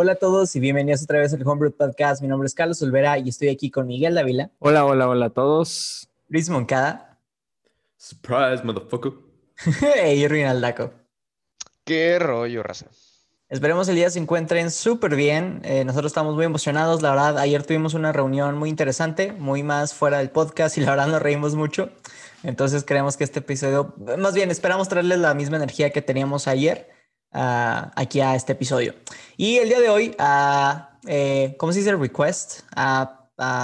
Hola a todos y bienvenidos otra vez al Homebrew Podcast. Mi nombre es Carlos Olvera y estoy aquí con Miguel Dávila. Hola, hola, hola a todos. Luis Moncada. Surprise, motherfucker. y Rinaldaco. Qué rollo, raza. Esperemos el día se encuentren súper bien. Eh, nosotros estamos muy emocionados. La verdad, ayer tuvimos una reunión muy interesante, muy más fuera del podcast y la verdad nos reímos mucho. Entonces creemos que este episodio, más bien esperamos traerles la misma energía que teníamos ayer uh, aquí a este episodio. Y el día de hoy, uh, eh, ¿cómo se dice? Request, a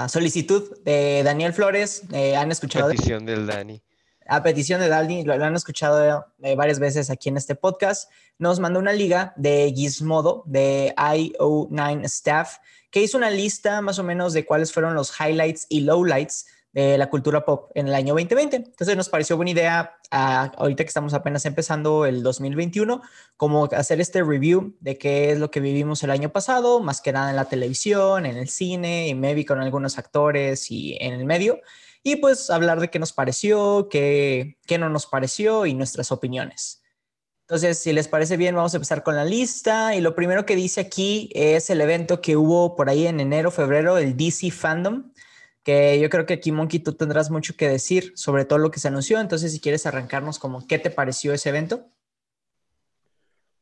solicitud de Daniel Flores. Eh, han escuchado. Petición del Dani. A petición de Dani, lo, lo han escuchado eh, varias veces aquí en este podcast. Nos mandó una liga de Gizmodo, de IO9 Staff, que hizo una lista más o menos de cuáles fueron los highlights y lowlights de la cultura pop en el año 2020. Entonces nos pareció buena idea, uh, ahorita que estamos apenas empezando el 2021, como hacer este review de qué es lo que vivimos el año pasado, más que nada en la televisión, en el cine, y maybe con algunos actores y en el medio. Y pues hablar de qué nos pareció, qué, qué no nos pareció y nuestras opiniones. Entonces, si les parece bien, vamos a empezar con la lista. Y lo primero que dice aquí es el evento que hubo por ahí en enero, febrero, el DC Fandom que yo creo que aquí, Monkey, tú tendrás mucho que decir sobre todo lo que se anunció. Entonces, si quieres arrancarnos como, ¿qué te pareció ese evento?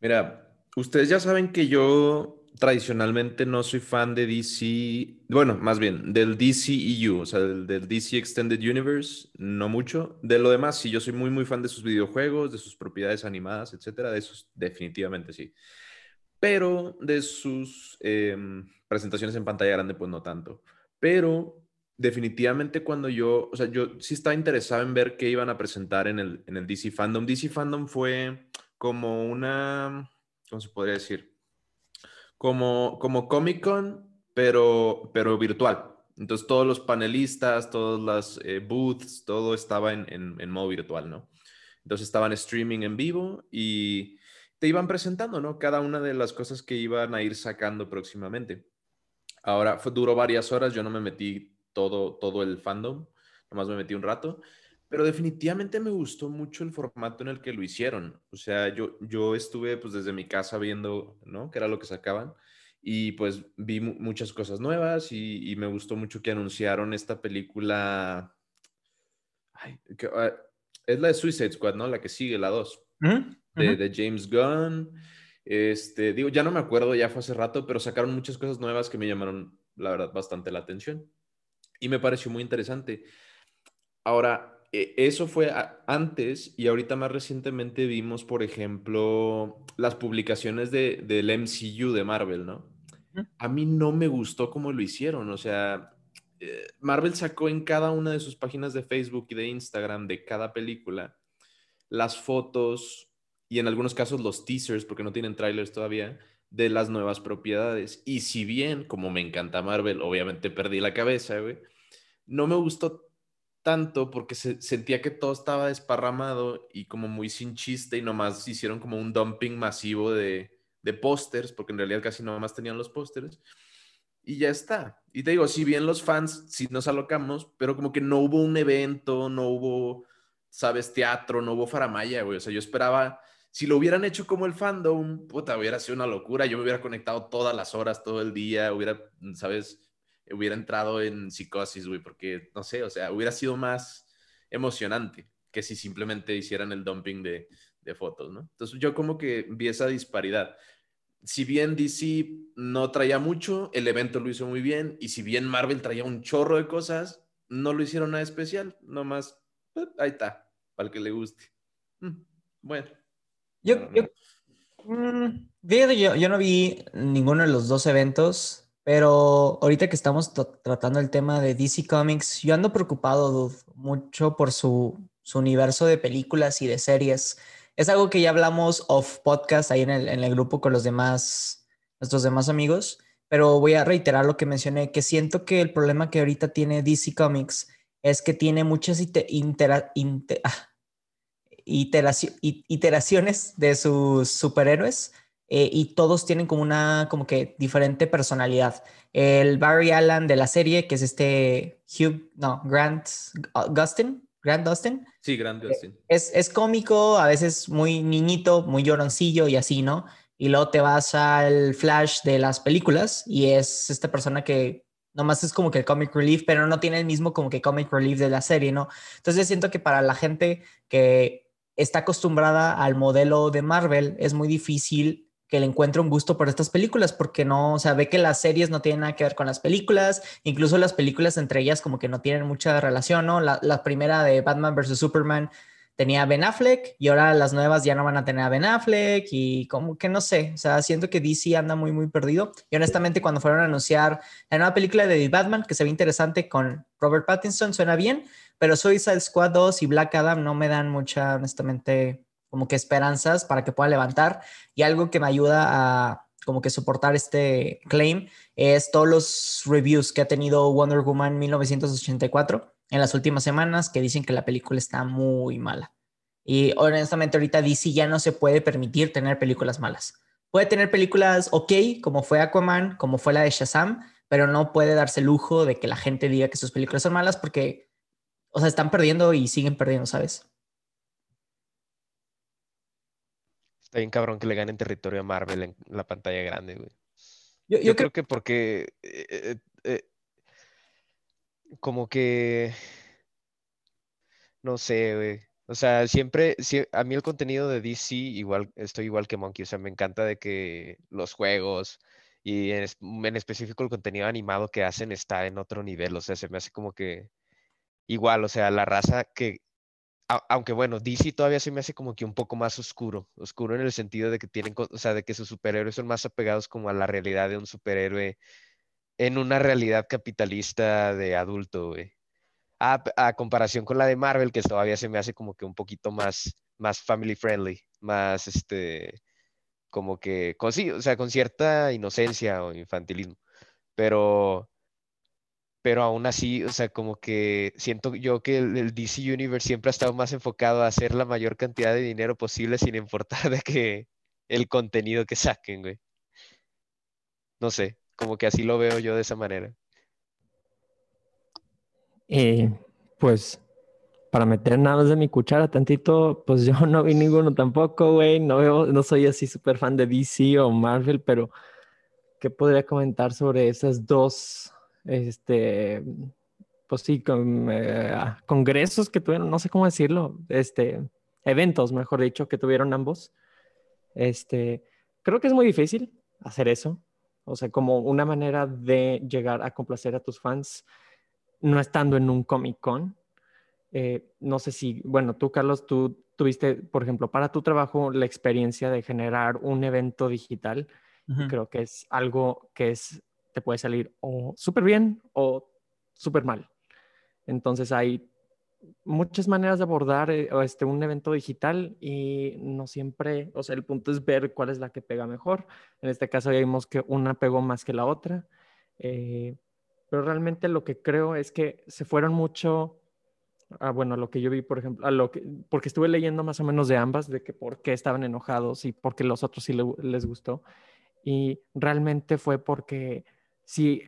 Mira, ustedes ya saben que yo tradicionalmente no soy fan de DC, bueno, más bien del DCEU, o sea, del, del, DC Extended Universe, no mucho. De lo demás, sí, yo soy muy, muy fan de sus videojuegos, de sus propiedades animadas, etcétera. De esos, definitivamente sí. Pero de sus eh, presentaciones en pantalla grande, pues no tanto. Pero definitivamente cuando yo, o sea, yo sí estaba interesado en ver qué iban a presentar en el, en el DC Fandom. DC Fandom fue como una, ¿cómo se podría decir? Como, como Comic Con, pero, pero virtual. Entonces todos los panelistas, todas las eh, booths, todo estaba en, en, en, modo virtual, ¿no? Entonces estaban streaming en vivo y te iban presentando, ¿no? Cada una de las cosas que iban a ir sacando próximamente. Ahora, fue, duró varias horas, yo no me metí todo, todo el fandom, nomás me metí un rato, pero definitivamente me gustó mucho el formato en el que lo hicieron. O sea, yo, yo estuve pues desde mi casa viendo, ¿no? Que era lo que sacaban y pues vi muchas cosas nuevas y, y, me gustó mucho que anunciaron esta película. Ay, que, uh, es la de Suicide Squad, ¿no? La que sigue, la 2, uh -huh. de, de, James Gunn. Este, digo, ya no me acuerdo, ya fue hace rato, pero sacaron muchas cosas nuevas que me llamaron, la verdad, bastante la atención y me pareció muy interesante. Ahora, e, eso fue antes y ahorita más recientemente vimos, por ejemplo, las publicaciones de, del MCU de Marvel, ¿no? A mí no me gustó cómo lo hicieron, o sea, eh, Marvel sacó en cada una de sus páginas de Facebook y de Instagram de cada película las fotos y en algunos casos los teasers, porque no tienen trailers todavía, de las nuevas propiedades. Y si bien, como me encanta Marvel, obviamente perdí la cabeza, güey no me gustó tanto porque se, sentía que todo estaba desparramado y como muy sin chiste y nomás hicieron como un dumping masivo de, de pósters, porque en realidad casi nomás tenían los pósters. Y ya está. Y te digo, si bien los fans sí nos alocamos, pero como que no hubo un evento, no hubo, sabes, teatro, no hubo faramaya, güey. O sea, yo esperaba, si lo hubieran hecho como el fandom, puta, hubiera sido una locura. Yo me hubiera conectado todas las horas, todo el día, hubiera, sabes, hubiera entrado en psicosis, güey, porque, no sé, o sea, hubiera sido más emocionante que si simplemente hicieran el dumping de, de fotos, ¿no? Entonces yo como que vi esa disparidad. Si bien DC no traía mucho, el evento lo hizo muy bien, y si bien Marvel traía un chorro de cosas, no lo hicieron nada especial, nomás, pues, ahí está, para el que le guste. Mm, bueno. Yo, yo, mmm, yo, yo no vi ninguno de los dos eventos. Pero ahorita que estamos tratando el tema de DC Comics, yo ando preocupado dude, mucho por su, su, universo de películas y de series. Es algo que ya hablamos off podcast ahí en el, en el grupo con los demás, nuestros demás amigos, pero voy a reiterar lo que mencioné, que siento que el problema que ahorita tiene DC Comics es que tiene muchas inter, inter, ah, iteración, iteraciones de sus superhéroes eh, y todos tienen como una, como que diferente personalidad. El Barry Allen de la serie, que es este Hugh, no, Grant Gustin, Grant Dustin. Sí, Grant Dustin. Es, es cómico, a veces muy niñito, muy lloroncillo y así, ¿no? y luego te vas al Flash de las películas y es esta persona que nomás es como que el comic relief, pero no tiene el mismo como que comic relief de la serie, ¿no? Entonces siento que para la gente que está acostumbrada al modelo de Marvel es muy difícil que le encuentre un gusto por estas películas, porque no, o sea, ve que las series no tienen nada que ver con las películas, incluso las películas entre ellas como que no tienen mucha relación, ¿no? La, primera de Batman vs. Superman tenía Ben Affleck y ahora las nuevas ya no van a tener a Ben Affleck y como que no sé, o sea, siento que DC anda muy, muy perdido. Y honestamente cuando fueron a anunciar la nueva película de Batman, que se ve interesante con Robert Pattinson, suena bien, pero Suicide Squad 2 y Black Adam no me dan mucha, honestamente, como que esperanzas para que pueda levantar. Y algo que me ayuda a como que soportar este claim es todos los reviews que ha tenido Wonder Woman 1984 en las últimas semanas que dicen que la película está muy mala. Y honestamente ahorita DC ya no se puede permitir tener películas malas. Puede tener películas ok, como fue Aquaman, como fue la de Shazam, pero no puede darse el lujo de que la gente diga que sus películas son malas porque, o sea, están perdiendo y siguen perdiendo, ¿sabes? Está bien cabrón que le ganen territorio a Marvel en la pantalla grande, güey. Yo, creo... que porque eh, eh, eh, como que, no sé, güey. O sea, siempre, a mí el contenido de DC, igual, estoy igual que Monkey, o sea, me encanta de que los juegos y en, en específico el contenido animado que hacen está en otro nivel, o sea, se me hace como que igual, o sea, la raza que, aunque bueno, DC todavía se me hace como que un poco más oscuro, oscuro en el sentido de que tienen, o sea, de que sus superhéroes son más apegados como a la realidad de un superhéroe en una realidad capitalista de adulto, güey. A, comparación con la de Marvel, que todavía se me hace como que un poquito más, más family friendly, más este, como que, con, sí, o sea, con cierta inocencia o infantilismo. Pero, pero aún así, o sea, como que siento yo que el, el, DC Universe siempre ha estado más enfocado a hacer la mayor cantidad de dinero posible sin importar de que el contenido que saquen, güey. No sé, como que así lo veo yo de esa manera. Eh, pues para meter nada más de mi cuchara tantito, pues yo no vi ninguno tampoco, güey. No veo, no soy así súper fan de DC o Marvel, pero ¿qué podría comentar sobre esas dos, este, pues sí, con, eh, congresos que tuvieron, no sé cómo decirlo, este, eventos, mejor dicho, que tuvieron ambos? Este, creo que es muy difícil hacer eso. O sea, como una manera de llegar a complacer a tus fans no estando en un Comic Con. Eh, no sé si, bueno, tú, Carlos, tú tuviste, por ejemplo, para tu trabajo la experiencia de generar un evento digital. Creo que es algo que es, te puede salir o súper bien o súper mal. Entonces hay muchas maneras de abordar eh, este, un evento digital y no siempre, o sea, el punto es ver cuál es la que pega mejor. En este caso ya vimos que una pegó más que la otra, eh, pero realmente lo que creo es que se fueron mucho, a, bueno, lo que yo vi, por ejemplo, a lo que, porque estuve leyendo más o menos de ambas, de que por qué estaban enojados y por qué los otros sí les gustó. Y realmente fue porque si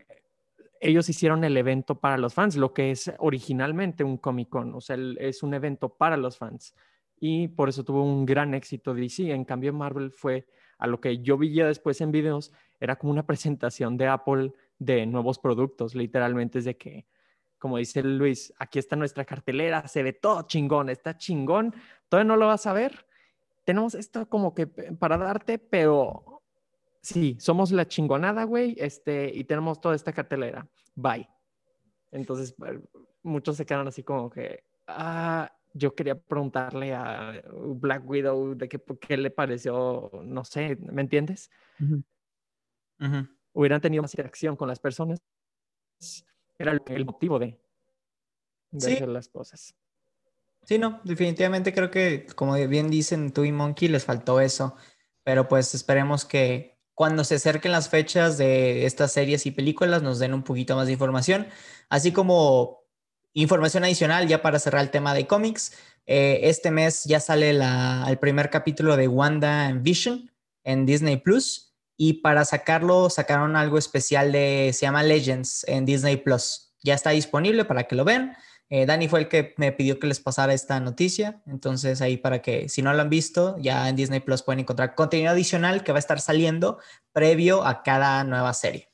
ellos hicieron el evento para los fans, lo que es originalmente un Comic Con, o sea, es un evento para los fans. Y por eso tuvo un gran éxito DC. En cambio, Marvel fue a lo que yo vi ya después en videos, era como una presentación de Apple de nuevos productos, literalmente es de que, como dice Luis, aquí está nuestra cartelera, se ve todo chingón, está chingón, todavía no lo vas a ver. Tenemos esto como que para darte, pero sí, somos la chingonada, güey, este, y tenemos toda esta cartelera. Bye. Entonces, muchos se quedan así como que, ah, yo quería preguntarle a Black Widow de qué, qué le pareció, no sé, ¿me entiendes? Hubieran tenido más interacción con las personas. Era el, motivo de, hacer las cosas. Sí, no, definitivamente creo que, como bien dicen tú y Monkey, les faltó eso. Pero pues esperemos que cuando se acerquen las fechas de estas series y películas nos den un poquito más de información, así como información adicional ya para cerrar el tema de cómics. Eh, este mes ya sale el primer capítulo de Wanda and Vision en Disney Plus y para sacarlo sacaron algo especial de se llama Legends en Disney Plus. Ya está disponible para que lo vean. Eh, Dani fue el que me pidió que les pasara esta noticia, entonces ahí para que si no lo han visto, ya en Disney Plus pueden encontrar contenido adicional que va a estar saliendo previo a cada nueva serie.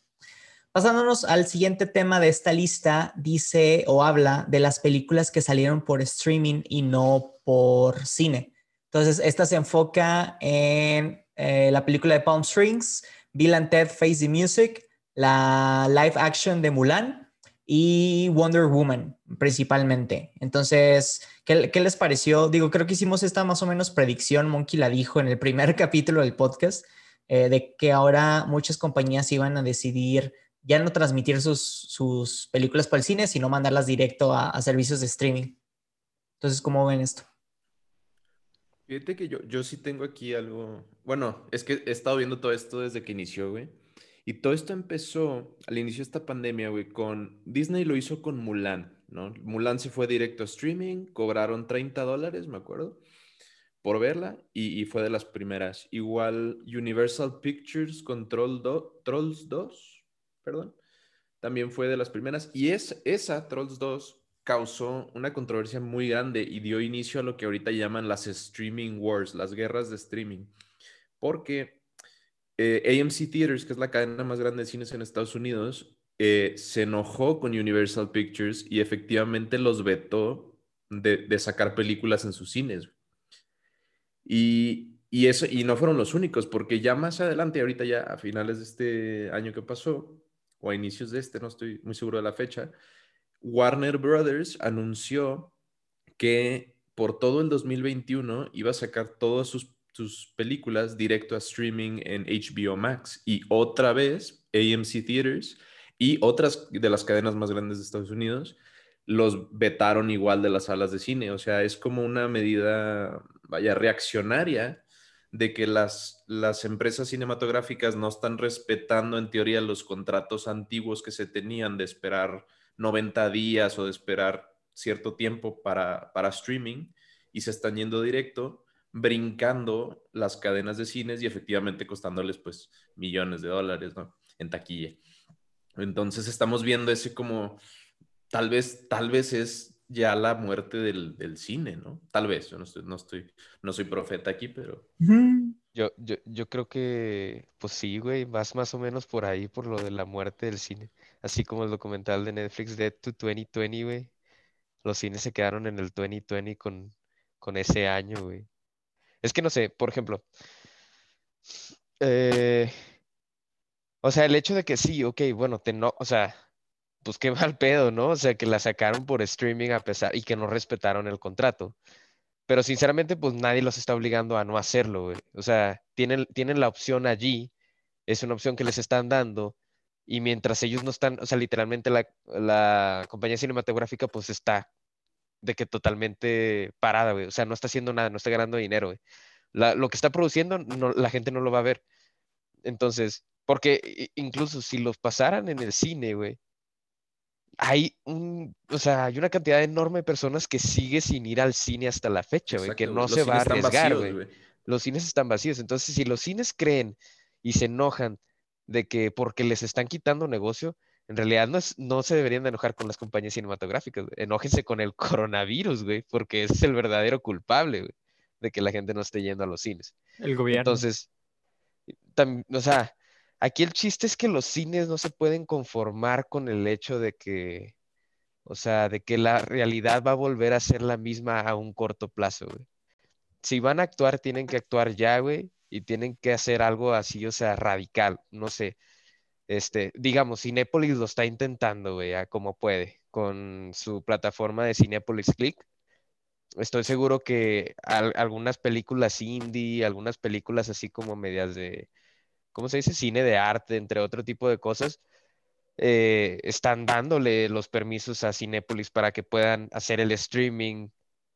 Pasándonos al siguiente tema de esta lista, dice o habla de las películas que salieron por streaming y no por cine. Entonces, esta se enfoca en eh, la película de Palm Springs, Bill and Ted Face the Music, la live action de Mulan y Wonder Woman principalmente. Entonces, ¿qué, les pareció? Digo, creo que hicimos esta más o menos predicción, Monkey la dijo en el primer capítulo del podcast, eh, de que ahora muchas compañías iban a decidir ya no transmitir sus, películas para el cine, sino mandarlas directo a, a servicios de streaming. Entonces, ¿cómo ven esto? Fíjate que yo, yo sí tengo aquí algo. Bueno, es que he estado viendo todo esto desde que inició, güey. Y todo esto empezó al inicio de esta pandemia, güey, con Disney lo hizo con Mulan, ¿no? Mulan se fue directo a streaming, cobraron 30 dólares, me acuerdo, por verla, y, fue de las primeras. Igual Universal Pictures con Trolls 2, perdón, también fue de las primeras. Y es, esa, Trolls 2, causó una controversia muy grande y dio inicio a lo que ahorita llaman las streaming wars, las guerras de streaming. Porque eh, AMC Theaters, que es la cadena más grande de cines en Estados Unidos, eh, se enojó con Universal Pictures y efectivamente los vetó de, sacar películas en sus cines. Y, eso, y no fueron los únicos, porque ya más adelante, ahorita ya a finales de este año que pasó, o a inicios de este, no estoy muy seguro de la fecha, Warner Brothers anunció que por todo el 2021 iba a sacar todas sus, películas directo a streaming en HBO Max y otra vez AMC Theaters y otras de las cadenas más grandes de Estados Unidos los vetaron igual de las salas de cine. O sea, es como una medida, vaya, reaccionaria de que las, las empresas cinematográficas no están respetando en teoría los contratos antiguos que se tenían de esperar 90 días o de esperar cierto tiempo para, para streaming y se están yendo directo, brincando las cadenas de cines y efectivamente costándoles pues millones de dólares, ¿no? En taquilla. Entonces estamos viendo ese como, tal vez, tal vez es ya la muerte del, del cine, ¿no? Tal vez, yo no estoy, no estoy, no soy profeta aquí, pero... Yo, yo, yo creo que, pues sí, güey, vas más o menos por ahí, por lo de la muerte del cine. Así como el documental de Netflix Dead to 2020, güey. Los cines se quedaron en el 2020 con, con ese año, güey. Es que no sé, por ejemplo. Eh, o sea, el hecho de que sí, ok, bueno, te no, o sea, pues qué mal pedo, ¿no? O sea, que la sacaron por streaming a pesar y que no respetaron el contrato. Pero sinceramente, pues nadie los está obligando a no hacerlo, güey. O sea, tienen, tienen la opción allí, es una opción que les están dando y mientras ellos no están, o sea, literalmente la, compañía cinematográfica pues está de que totalmente parada, güey. O sea, no está haciendo nada, no está ganando dinero, güey. lo que está produciendo, la gente no lo va a ver. Entonces, porque incluso si los pasaran en el cine, güey, hay un, o sea, hay una cantidad enorme de personas que sigue sin ir al cine hasta la fecha, güey, que no se va a arriesgar, güey. Los cines están vacíos. Entonces, si los cines creen y se enojan de que porque les están quitando negocio, en realidad no, es, no se deberían de enojar con las compañías cinematográficas, enójense con el coronavirus, güey, porque ese es el verdadero culpable, güey, de que la gente no esté yendo a los cines. El gobierno. Entonces, o sea, aquí el chiste es que los cines no se pueden conformar con el hecho de que, o sea, de que la realidad va a volver a ser la misma a un corto plazo, güey. Si van a actuar, tienen que actuar ya, güey, y tienen que hacer algo así, o sea, radical, no sé. Este, digamos, Cinépolis lo está intentando, güey, como puede, con su plataforma de Cinépolis Click. Estoy seguro que algunas películas indie, algunas películas así como medias de, ¿cómo se dice? Cine de arte, entre otro tipo de cosas, eh, están dándole los permisos a Cinépolis para que puedan hacer el streaming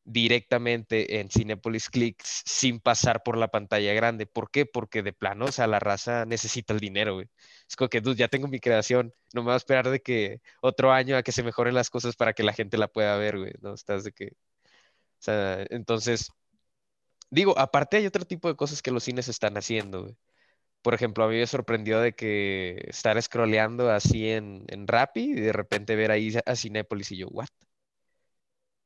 directamente en Cinepolis Clicks sin pasar por la pantalla grande. ¿Por qué? Porque de plano, o sea, la raza necesita el dinero, güey. Es como que, ya tengo mi creación, no me voy a esperar de que otro año a que se mejoren las cosas para que la gente la pueda ver, güey, ¿no? Estás de que... O sea, entonces, digo, aparte hay otro tipo de cosas que los cines están haciendo, güey. Por ejemplo, a mí me sorprendió de que estar scrolleando así en, en Rappi y de repente ver ahí a Cinepolis y yo, ¿what?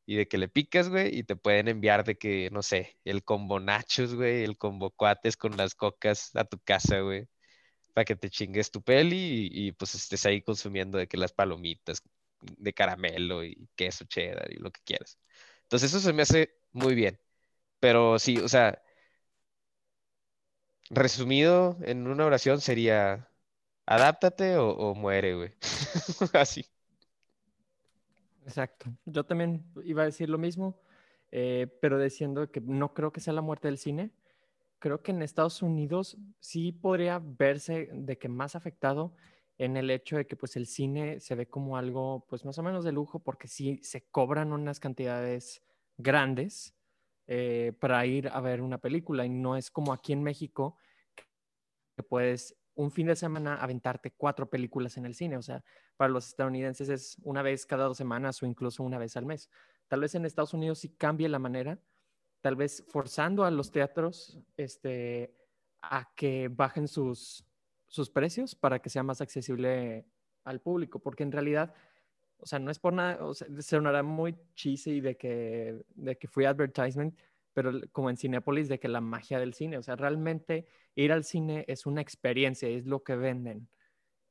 y de que le picas, güey, y te pueden enviar de que, no sé, el combo nachos, güey, el combo cuates con las cocas a tu casa, güey, para que te chingues tu peli y, pues estés ahí consumiendo de que las palomitas de caramelo y queso cheddar y lo que quieras. Entonces eso se me hace muy bien. Pero sí, o sea, resumido en una oración sería, adáptate o, o muere, güey. Así. Exacto. Yo también iba a decir lo mismo, eh, pero diciendo que no creo que sea la muerte del cine. Creo que en Estados Unidos sí podría verse de que más afectado en el hecho de que pues el cine se ve como algo pues más o menos de lujo porque sí se cobran unas cantidades grandes eh, para ir a ver una película y no es como aquí en México que puedes un fin de semana aventarte cuatro películas en el cine. O sea, para los estadounidenses es una vez cada dos semanas o incluso una vez al mes. Tal vez en Estados Unidos sí cambie la manera, tal vez forzando a los teatros este, a que bajen sus, sus precios para que sea más accesible al público, porque en realidad, o sea, no es por nada, o sea, sonará muy cheesy de que, de que fui advertisement, pero como en Cinepolis, de que la magia del cine, o sea, realmente ir al cine es una experiencia, es lo que venden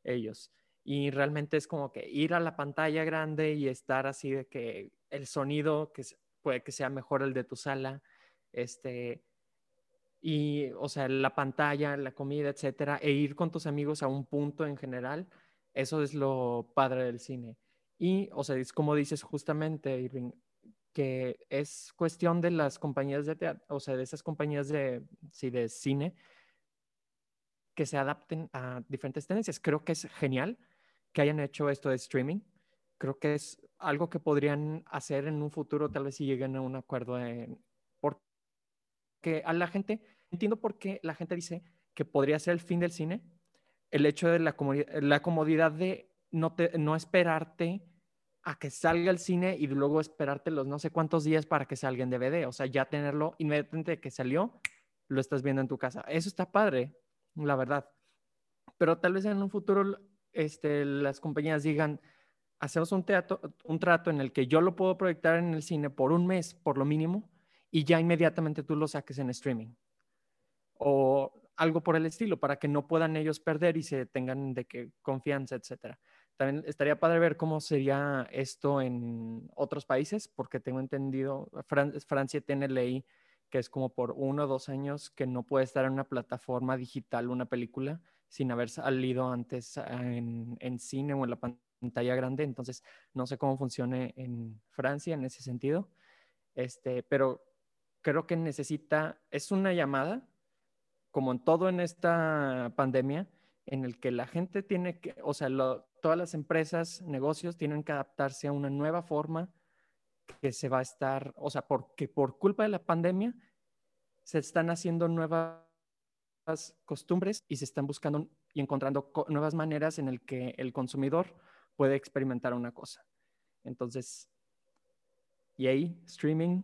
ellos. Y realmente es como que ir a la pantalla grande y estar así de que el sonido, que puede que sea mejor el de tu sala, este, y, o sea, la pantalla, la comida, etcétera, e ir con tus amigos a un punto en general, eso es lo padre del cine. Y, o sea, es como dices justamente, Irving, que es cuestión de las compañías de teatro, o sea, de esas compañías de, sí, de cine, que se adapten a diferentes tendencias. Creo que es genial que hayan hecho esto de streaming. Creo que es algo que podrían hacer en un futuro, tal vez si lleguen a un acuerdo en, porque a la gente, entiendo por qué la gente dice que podría ser el fin del cine, el hecho de la, la comodidad de no, te, no esperarte a que salga el cine y luego esperarte los no sé cuántos días para que salga en DVD. O sea, ya tenerlo inmediatamente que salió, lo estás viendo en tu casa. Eso está padre, la verdad. Pero tal vez en un futuro este, las compañías digan, hacemos un, trato en el que yo lo puedo proyectar en el cine por un mes, por lo mínimo, y ya inmediatamente tú lo saques en streaming. O algo por el estilo, para que no puedan ellos perder y se tengan de que confianza, etcétera. También estaría padre ver cómo sería esto en otros países, porque tengo entendido, Francia tiene ley que es como por uno o dos años que no puede estar en una plataforma digital una película sin haber salido antes en, en cine o en la pantalla grande. Entonces, no sé cómo funcione en Francia en ese sentido. Este, pero creo que necesita, es una llamada, como en todo en esta pandemia, en el que la gente tiene que, o sea, todas las empresas, negocios tienen que adaptarse a una nueva forma que se va a estar, o sea, porque por culpa de la pandemia se están haciendo nuevas costumbres y se están buscando y encontrando nuevas maneras en el que el consumidor puede experimentar una cosa. Entonces, y ahí, streaming,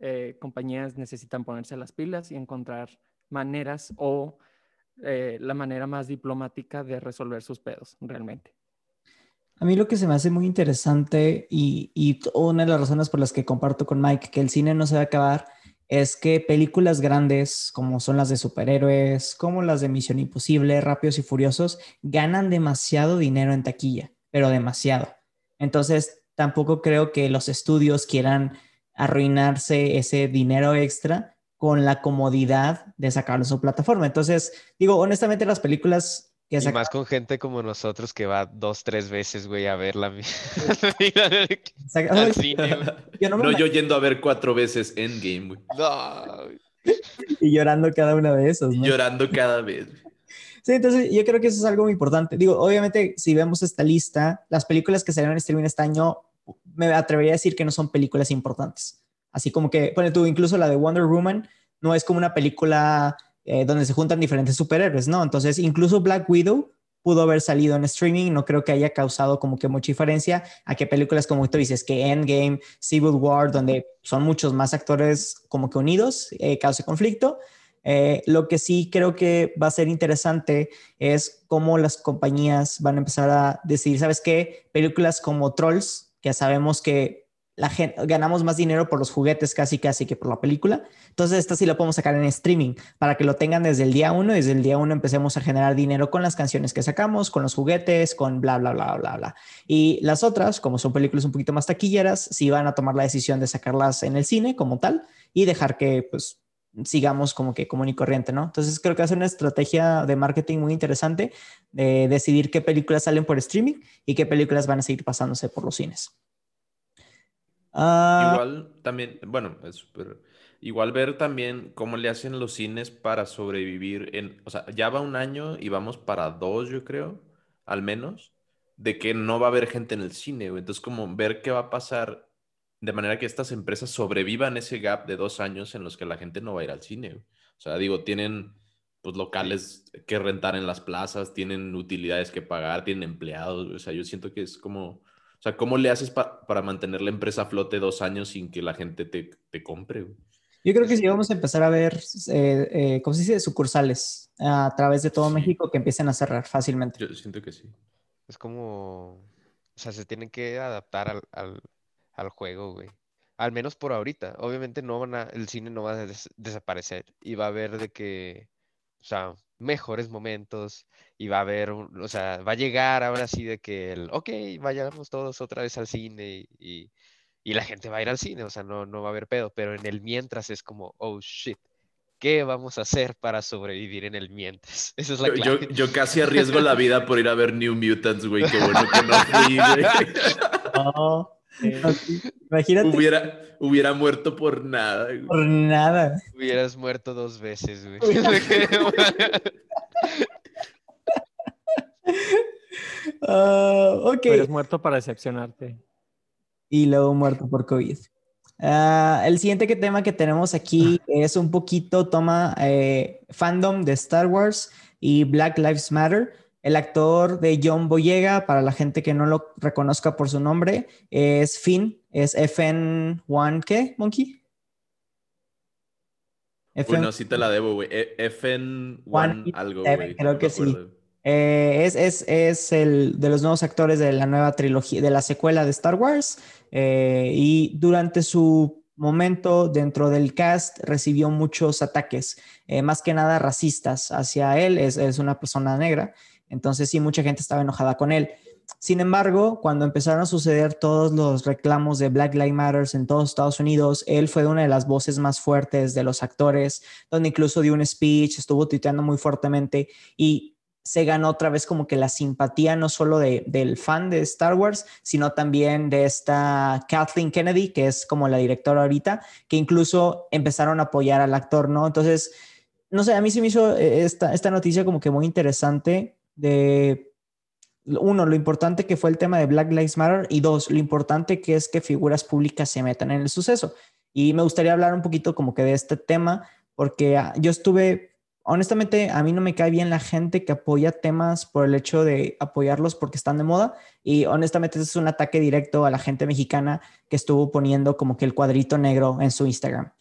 eh, compañías necesitan ponerse las pilas y encontrar maneras o eh, la manera más diplomática de resolver sus pedos, realmente. A mí lo que se me hace muy interesante y, y, una de las razones por las que comparto con Mike que el cine no se va a acabar es que películas grandes como son las de superhéroes, como las de Misión Imposible, Rápidos y Furiosos, ganan demasiado dinero en taquilla, pero demasiado. Entonces, tampoco creo que los estudios quieran arruinarse ese dinero extra con la comodidad de sacarlo a su plataforma. Entonces, digo, honestamente las películas que Y más con gente como nosotros que va dos, tres veces, güey, a verla. al cine, Yo no, yo yendo a ver cuatro veces Endgame, güey. No. y llorando cada una de esos, ¿no? Llorando cada vez. Sí, entonces yo creo que eso es algo muy importante. Digo, obviamente, si vemos esta lista, las películas que salieron en streaming este año, me atrevería a decir que no son películas importantes. Así como que, bueno, tú incluso la de Wonder Woman no es como una película eh, donde se juntan diferentes superhéroes, ¿no? Entonces, incluso Black Widow pudo haber salido en streaming, no creo que haya causado como que mucha diferencia a que películas como tú dices, que Endgame, Civil War, donde son muchos más actores como que unidos, eh, cause conflicto. Eh, lo que sí creo que va a ser interesante es cómo las compañías van a empezar a decidir, ¿sabes qué? Películas como Trolls, que sabemos que la gente, ganamos más dinero por los juguetes casi casi que por la película. Entonces esta sí la podemos sacar en streaming para que lo tengan desde el día uno. Desde el día uno empecemos a generar dinero con las canciones que sacamos, con los juguetes, con bla, bla, bla, bla, bla. Y las otras, como son películas un poquito más taquilleras, sí van a tomar la decisión de sacarlas en el cine como tal y dejar que pues sigamos como que común y corriente, ¿no? Entonces creo que hace una estrategia de marketing muy interesante de decidir qué películas salen por streaming y qué películas van a seguir pasándose por los cines. Ah, igual también, bueno, igual ver también cómo le hacen los cines para sobrevivir en, o sea, ya va un año y vamos para dos, yo creo, al menos, de que no va a haber gente en el cine, Entonces, como ver qué va a pasar de manera que estas empresas sobrevivan ese gap de dos años en los que la gente no va a ir al cine. O sea, digo, tienen pues locales que rentar en las plazas, tienen utilidades que pagar, tienen empleados. O sea, yo siento que es como o sea, ¿cómo le haces para mantener la empresa a flote dos años sin que la gente te, te compre? Yo creo que sí vamos a empezar a ver, eh, eh, ¿cómo se dice? Sucursales a través de todo México que empiecen a cerrar fácilmente. Yo siento que sí. Es como, o sea, se tienen que adaptar al, al, al juego, güey. Al menos por ahorita. Obviamente no van a, el cine no va a desaparecer y va a haber de que, o sea, mejores momentos y va a haber, o sea, va a llegar ahora sí de que el, ok, vayamos todos otra vez al cine y, y, la gente va a ir al cine, o sea, no, no va a haber pedo, pero en el mientras es como, oh shit, ¿qué vamos a hacer para sobrevivir en el mientras? Esa es la Yo, yo, casi arriesgo la vida por ir a ver New Mutants, güey, qué bueno que no fui, güey. Imagínate. Hubiera, hubiera muerto por nada. Por nada. Hubieras muerto dos veces, güey. uh, ok. Hubieras muerto para decepcionarte. Y luego muerto por COVID. Uh, el siguiente tema que tenemos aquí es un poquito toma eh, fandom de Star Wars y Black Lives Matter. El actor de John Boyega, para la gente que no lo reconozca por su nombre, es Finn, es FN1, ¿qué, Monkey? Bueno, sí te la debo, güey. E, FN1 algo, güey. Creo que sí. Eh, es, es, es, el de los nuevos actores de la nueva trilogía, de la secuela de Star Wars. Eh, y durante su momento dentro del cast recibió muchos ataques, eh, más que nada racistas hacia él. Es, es una persona negra. Entonces sí, mucha gente estaba enojada con él. Sin embargo, cuando empezaron a suceder todos los reclamos de Black Lives Matter en todos Estados Unidos, él fue una de las voces más fuertes de los actores, donde incluso dio un speech, estuvo tuiteando muy fuertemente y se ganó otra vez como que la simpatía no solo del fan de Star Wars, sino también de esta Kathleen Kennedy, que es como la directora ahorita, que incluso empezaron a apoyar al actor, ¿no? Entonces, no sé, a mí se me hizo eh, esta, esta noticia como que muy interesante de, uno, lo importante que fue el tema de Black Lives Matter y dos, lo importante que es que figuras públicas se metan en el suceso. Y me gustaría hablar un poquito como que de este tema, porque ah, yo estuve, honestamente, a mí no me cae bien la gente que apoya temas por el hecho de apoyarlos porque están de moda. Y honestamente, es un ataque directo a la gente mexicana que estuvo poniendo como que el cuadrito negro en su Instagram.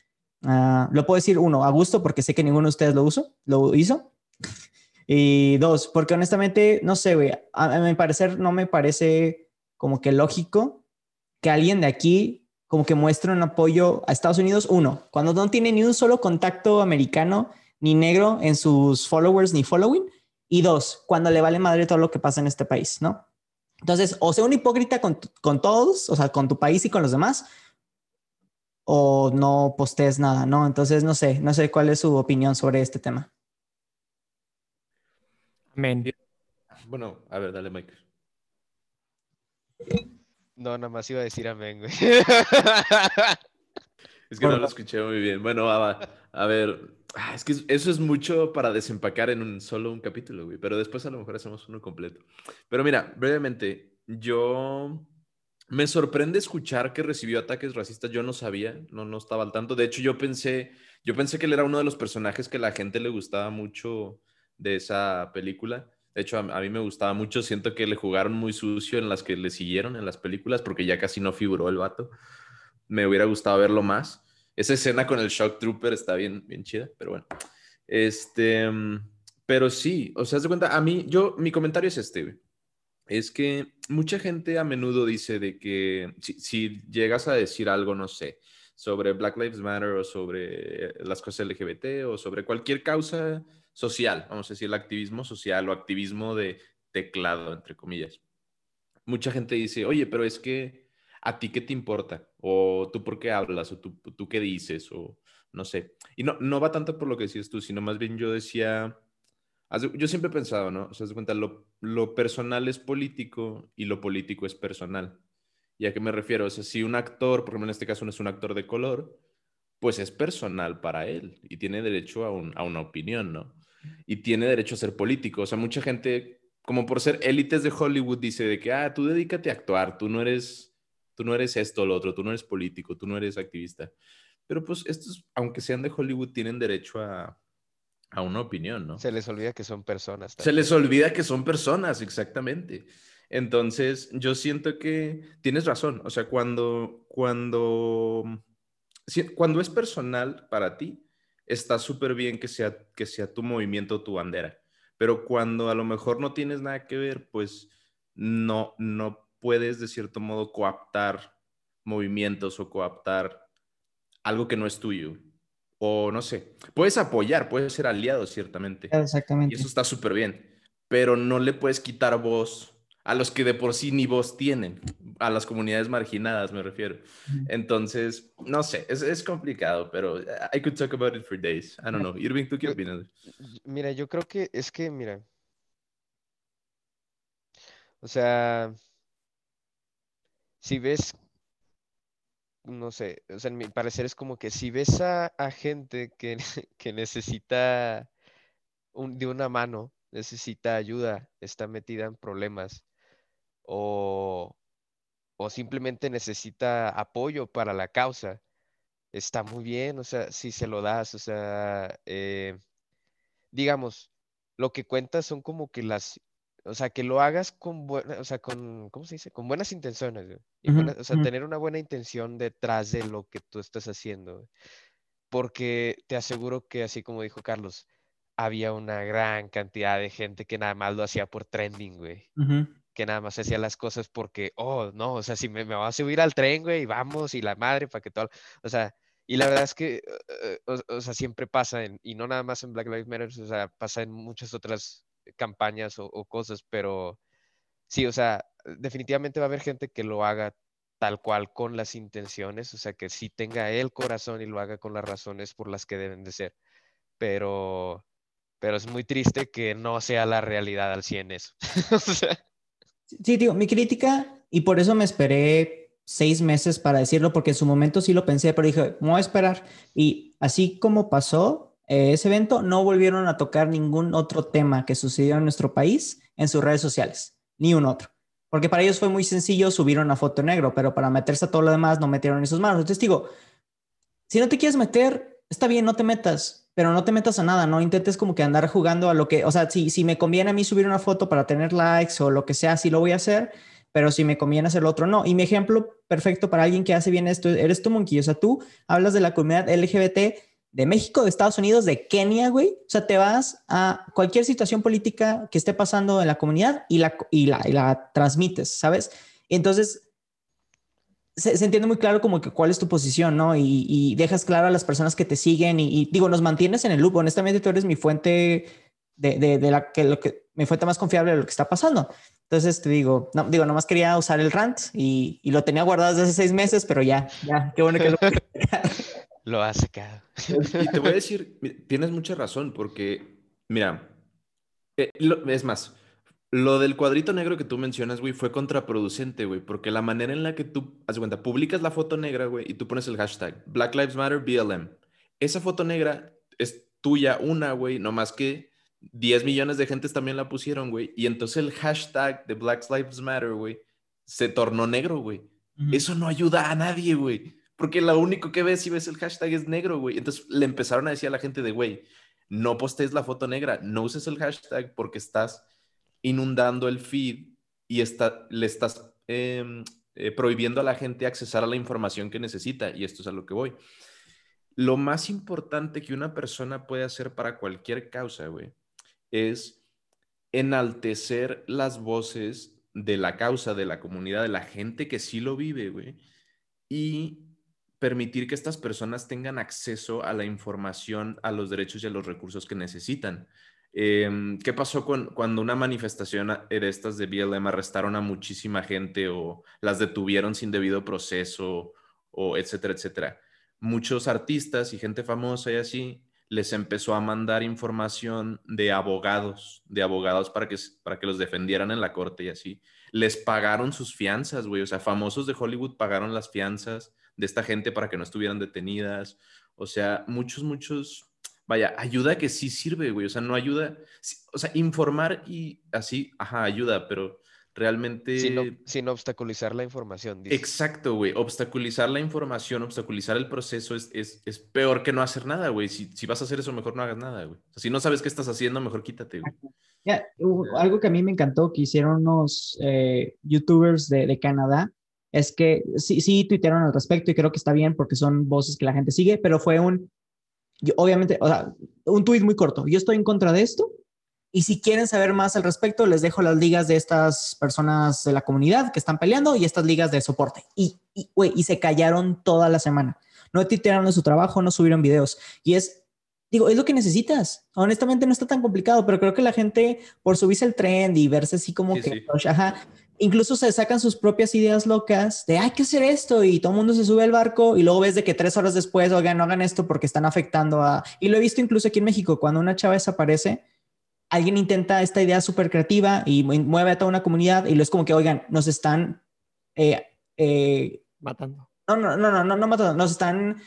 Ah, lo puedo decir, uno, a gusto, porque sé que ninguno de ustedes lo, uso, lo hizo. Y dos, porque honestamente, no sé, a, mi parecer no me parece como que lógico que alguien de aquí como que muestre un apoyo a Estados Unidos, uno, cuando no tiene ni un solo contacto americano ni negro en sus followers ni following, y dos, cuando le vale madre todo lo que pasa en este país, ¿no? Entonces, o sea un hipócrita con, con todos, o sea, con tu país y con los demás, o no postees nada, ¿no? Entonces, no sé, no sé cuál es su opinión sobre este tema. Bueno, a ver, dale, Mike. No, nada más iba a decir amén, güey. Es que no lo escuché muy bien. Bueno, va, a ver. Ah, es que eso es mucho para desempacar en un solo un capítulo, güey. Pero después a lo mejor hacemos uno completo. Pero mira, brevemente, yo me sorprende escuchar que recibió ataques racistas. Yo no sabía, no, no estaba al tanto. De hecho, yo pensé, yo pensé que él era uno de los personajes que a la gente le gustaba mucho de esa película. De hecho, a, mí me gustaba mucho. Siento que le jugaron muy sucio en las que le siguieron en las películas porque ya casi no figuró el vato. Me hubiera gustado verlo más. Esa escena con el Shock Trooper está bien, bien chida, pero bueno. Este, pero sí, o sea, se cuenta, a mí, yo, mi comentario es este, es que mucha gente a menudo dice de que si, llegas a decir algo, no sé, sobre Black Lives Matter o sobre las cosas LGBT o sobre cualquier causa social, vamos a decir, el activismo social o activismo de teclado, entre comillas. Mucha gente dice, oye, pero es que a ti qué te importa, o tú por qué hablas, o tú, tú qué dices, o no sé. Y no, no va tanto por lo que decías tú, sino más bien yo decía, yo siempre he pensado, ¿no? O sea, cuenta, lo, lo, personal es político y lo político es personal. ¿Y a qué me refiero? O sea, si un actor, por ejemplo en este caso no es un actor de color, pues es personal para él y tiene derecho a, un, a una opinión, ¿no? Y tiene derecho a ser político. O sea, mucha gente, como por ser élites de Hollywood, dice de que, ah, tú dedícate a actuar, tú no eres, tú no eres esto o lo otro, tú no eres político, tú no eres activista. Pero pues estos, aunque sean de Hollywood, tienen derecho a, a una opinión, ¿no? Se les olvida que son personas. Se les olvida que son personas, exactamente. Entonces, yo siento que tienes razón. O sea, cuando, cuando, cuando es personal para ti, está súper bien que sea, que sea tu movimiento tu bandera. Pero cuando a lo mejor no tienes nada que ver, pues no, no puedes de cierto modo coaptar movimientos o coaptar algo que no es tuyo o no sé, puedes apoyar, puedes ser aliado, ciertamente. Exactamente. Y eso está súper bien, pero no le puedes quitar voz a los que de por sí ni voz tienen, a las comunidades marginadas me refiero. Entonces, no sé, es, es, complicado, pero I could talk about it for days. I don't know. Irving, ¿tú qué opinas? Mira, yo creo que es que, mira, o sea, si ves no sé, o sea, en mi parecer es como que si ves a, gente que, que necesita de una mano, necesita ayuda, está metida en problemas o, simplemente necesita apoyo para la causa, está muy bien, o sea, si se lo das, o sea, eh, digamos, lo que cuenta son como que las o sea, que lo hagas con, buena, o sea, con, ¿cómo se dice? Con buenas intenciones, o sea, tener una buena intención detrás de lo que tú estás haciendo. Porque te aseguro que, así como dijo Carlos, había una gran cantidad de gente que nada más lo hacía por trending, güey. Que nada más hacía las cosas porque, oh, no, o sea, si me, me voy a subir al tren, güey, vamos, y la madre, para que todo, o sea, y la verdad es que, eh, o, o, sea, siempre pasa, en, y no nada más en Black Lives Matter, o sea, pasa en muchas otras campañas o, cosas, pero sí, o sea, definitivamente va a haber gente que lo haga tal cual con las intenciones, o sea, que sí tenga el corazón y lo haga con las razones por las que deben de ser. Pero, pero es muy triste que no sea la realidad al 100 eso. Sí, digo, mi crítica, y por eso me esperé seis meses para decirlo, porque en su momento sí lo pensé, pero dije, voy a esperar. Y así como pasó, eh, ese evento, no volvieron a tocar ningún otro tema que sucedió en nuestro país en sus redes sociales, ni un otro. Porque para ellos fue muy sencillo subir una foto negro, pero para meterse a todo lo demás no metieron en sus manos. Entonces digo, si no te quieres meter, está bien, no te metas, pero no te metas a nada, no intentes como que andar jugando a lo que, o sea, si, si me conviene a mí subir una foto para tener likes o lo que sea, sí lo voy a hacer, pero si me conviene hacer lo otro, no. Y mi ejemplo perfecto para alguien que hace bien esto, eres tú, Monkey. O sea, tú hablas de la comunidad LGBT de México, de Estados Unidos, de Kenia, güey. O sea, te vas a cualquier situación política que esté pasando en la comunidad y la, y la, la transmites, ¿sabes? Entonces, se, entiende muy claro como que cuál es tu posición, ¿no? Y, dejas claro a las personas que te siguen y, digo, nos mantienes en el loop. Honestamente, tú eres mi fuente de, de, la que lo que mi fuente más confiable de lo que está pasando. Entonces te digo, no, digo, nomás quería usar el rant y, y lo tenía guardado desde hace seis meses, pero ya, ya, qué bueno que lo Lo ha secado. Y te voy a decir, tienes mucha razón, porque, mira, eh, es más, lo del cuadrito negro que tú mencionas, güey, fue contraproducente, güey, porque la manera en la que tú, haz cuenta, publicas la foto negra, güey, y tú pones el hashtag Black Lives Matter BLM. Esa foto negra es tuya, una, güey, no más que 10 millones de gentes también la pusieron, güey, y entonces el hashtag de Black Lives Matter, güey, se tornó negro, güey. Eso no ayuda a nadie, güey. Porque lo único que ves si ves el hashtag es negro, güey. Entonces le empezaron a decir a la gente de, güey, no postees la foto negra, no uses el hashtag porque estás inundando el feed y está, le estás em, eh, prohibiendo a la gente accesar a la información que necesita. Y esto es a lo que voy. Lo más importante que una persona puede hacer para cualquier causa, güey, es enaltecer las voces de la causa, de la comunidad, de la gente que sí lo vive, güey. Y permitir que estas personas tengan acceso a la información, a los derechos y a los recursos que necesitan. Em, ¿Qué pasó cuando una manifestación de estas de BLM arrestaron a muchísima gente o las detuvieron sin debido proceso o etcétera, etcétera? Muchos artistas y gente famosa y así les empezó a mandar información de abogados, de abogados para que, para que los defendieran en la corte y así. Les pagaron sus fianzas, güey. O sea, famosos de Hollywood pagaron las fianzas de esta gente para que no estuvieran detenidas. O sea, muchos, muchos vaya, ayuda que sí sirve, güey. O sea, no ayuda. O sea, informar y así, ajá, ayuda, pero realmente. Sin, obstaculizar la información. Exacto, güey. Obstaculizar la información, obstaculizar el proceso es, es, peor que no hacer nada, güey. Si, si, vas a hacer eso, mejor no hagas nada, güey. O sea, si no sabes qué estás haciendo, mejor quítate, güey. algo que a mí me encantó que hicieron unos eh, youtubers de, de Canadá es que sí, sí tuitearon al respecto y creo que está bien porque son voces que la gente sigue, pero fue un yo, obviamente, o sea, un tuit muy corto. Yo estoy en contra de esto. Y si quieren saber más al respecto, les dejo las ligas de estas personas de la comunidad que están peleando y estas ligas de soporte. Y, y, y se callaron toda la semana. No titularon de su trabajo, no subieron videos. Y es, digo, es lo que necesitas. Honestamente no está tan complicado, pero creo que la gente, por subirse el trend y verse así como que, ajá, incluso se sacan sus propias ideas locas de hay que hacer esto y todo el mundo se sube al barco y luego ves de que tres horas después, oigan, no hagan esto porque están afectando a... Y lo he visto incluso aquí en México, cuando una chava desaparece, alguien intenta esta idea súper creativa y mueve a toda una comunidad y lo es como que, oigan, nos están... Eh, eh, matando. No, no, no, no, no, no matando, nos están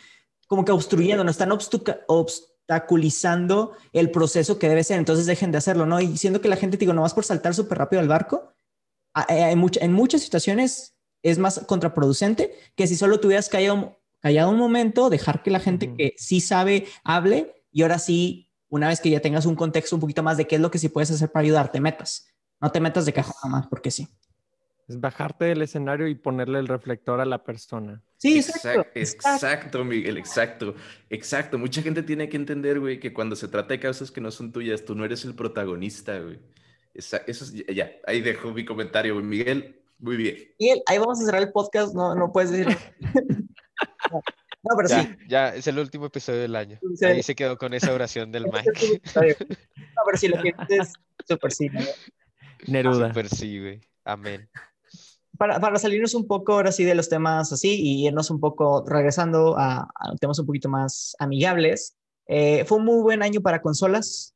como que obstruyendo, nos están obstaculizando el proceso que debe ser, entonces dejen de hacerlo, ¿no? Y siendo que la gente, digo, no vas por saltar súper rápido al barco, eh, en, muchas situaciones es más contraproducente que si solo tuvieras callado, callado un momento, dejar que la gente que sí sabe hable y ahora sí, una vez que ya tengas un contexto un poquito más de qué es lo que sí puedes hacer para ayudar, te metas. No te metas de cajón más porque sí. Es bajarte del escenario y ponerle el reflector a la persona. Sí, exacto. Exacto, Miguel, exacto. Exacto. Mucha gente tiene que entender, güey, que cuando se trata de causas que no son tuyas, tú no eres el protagonista, güy eso es, ya, ahí dejo mi comentario, Miguel. Muy bien. Miguel, ahí vamos a cerrar el podcast, no, no puedes decir. no, pero sí. Ya, es el último episodio del año. Ahí se quedó con esa oración del Mike. no, pero si lo quieres, súper sí. Neruda. Súper sí, güey. Amén. Para, para, salirnos un poco ahora sí de los temas así y irnos un poco regresando a, a temas un poquito más amigables, eh, fue un muy buen año para consolas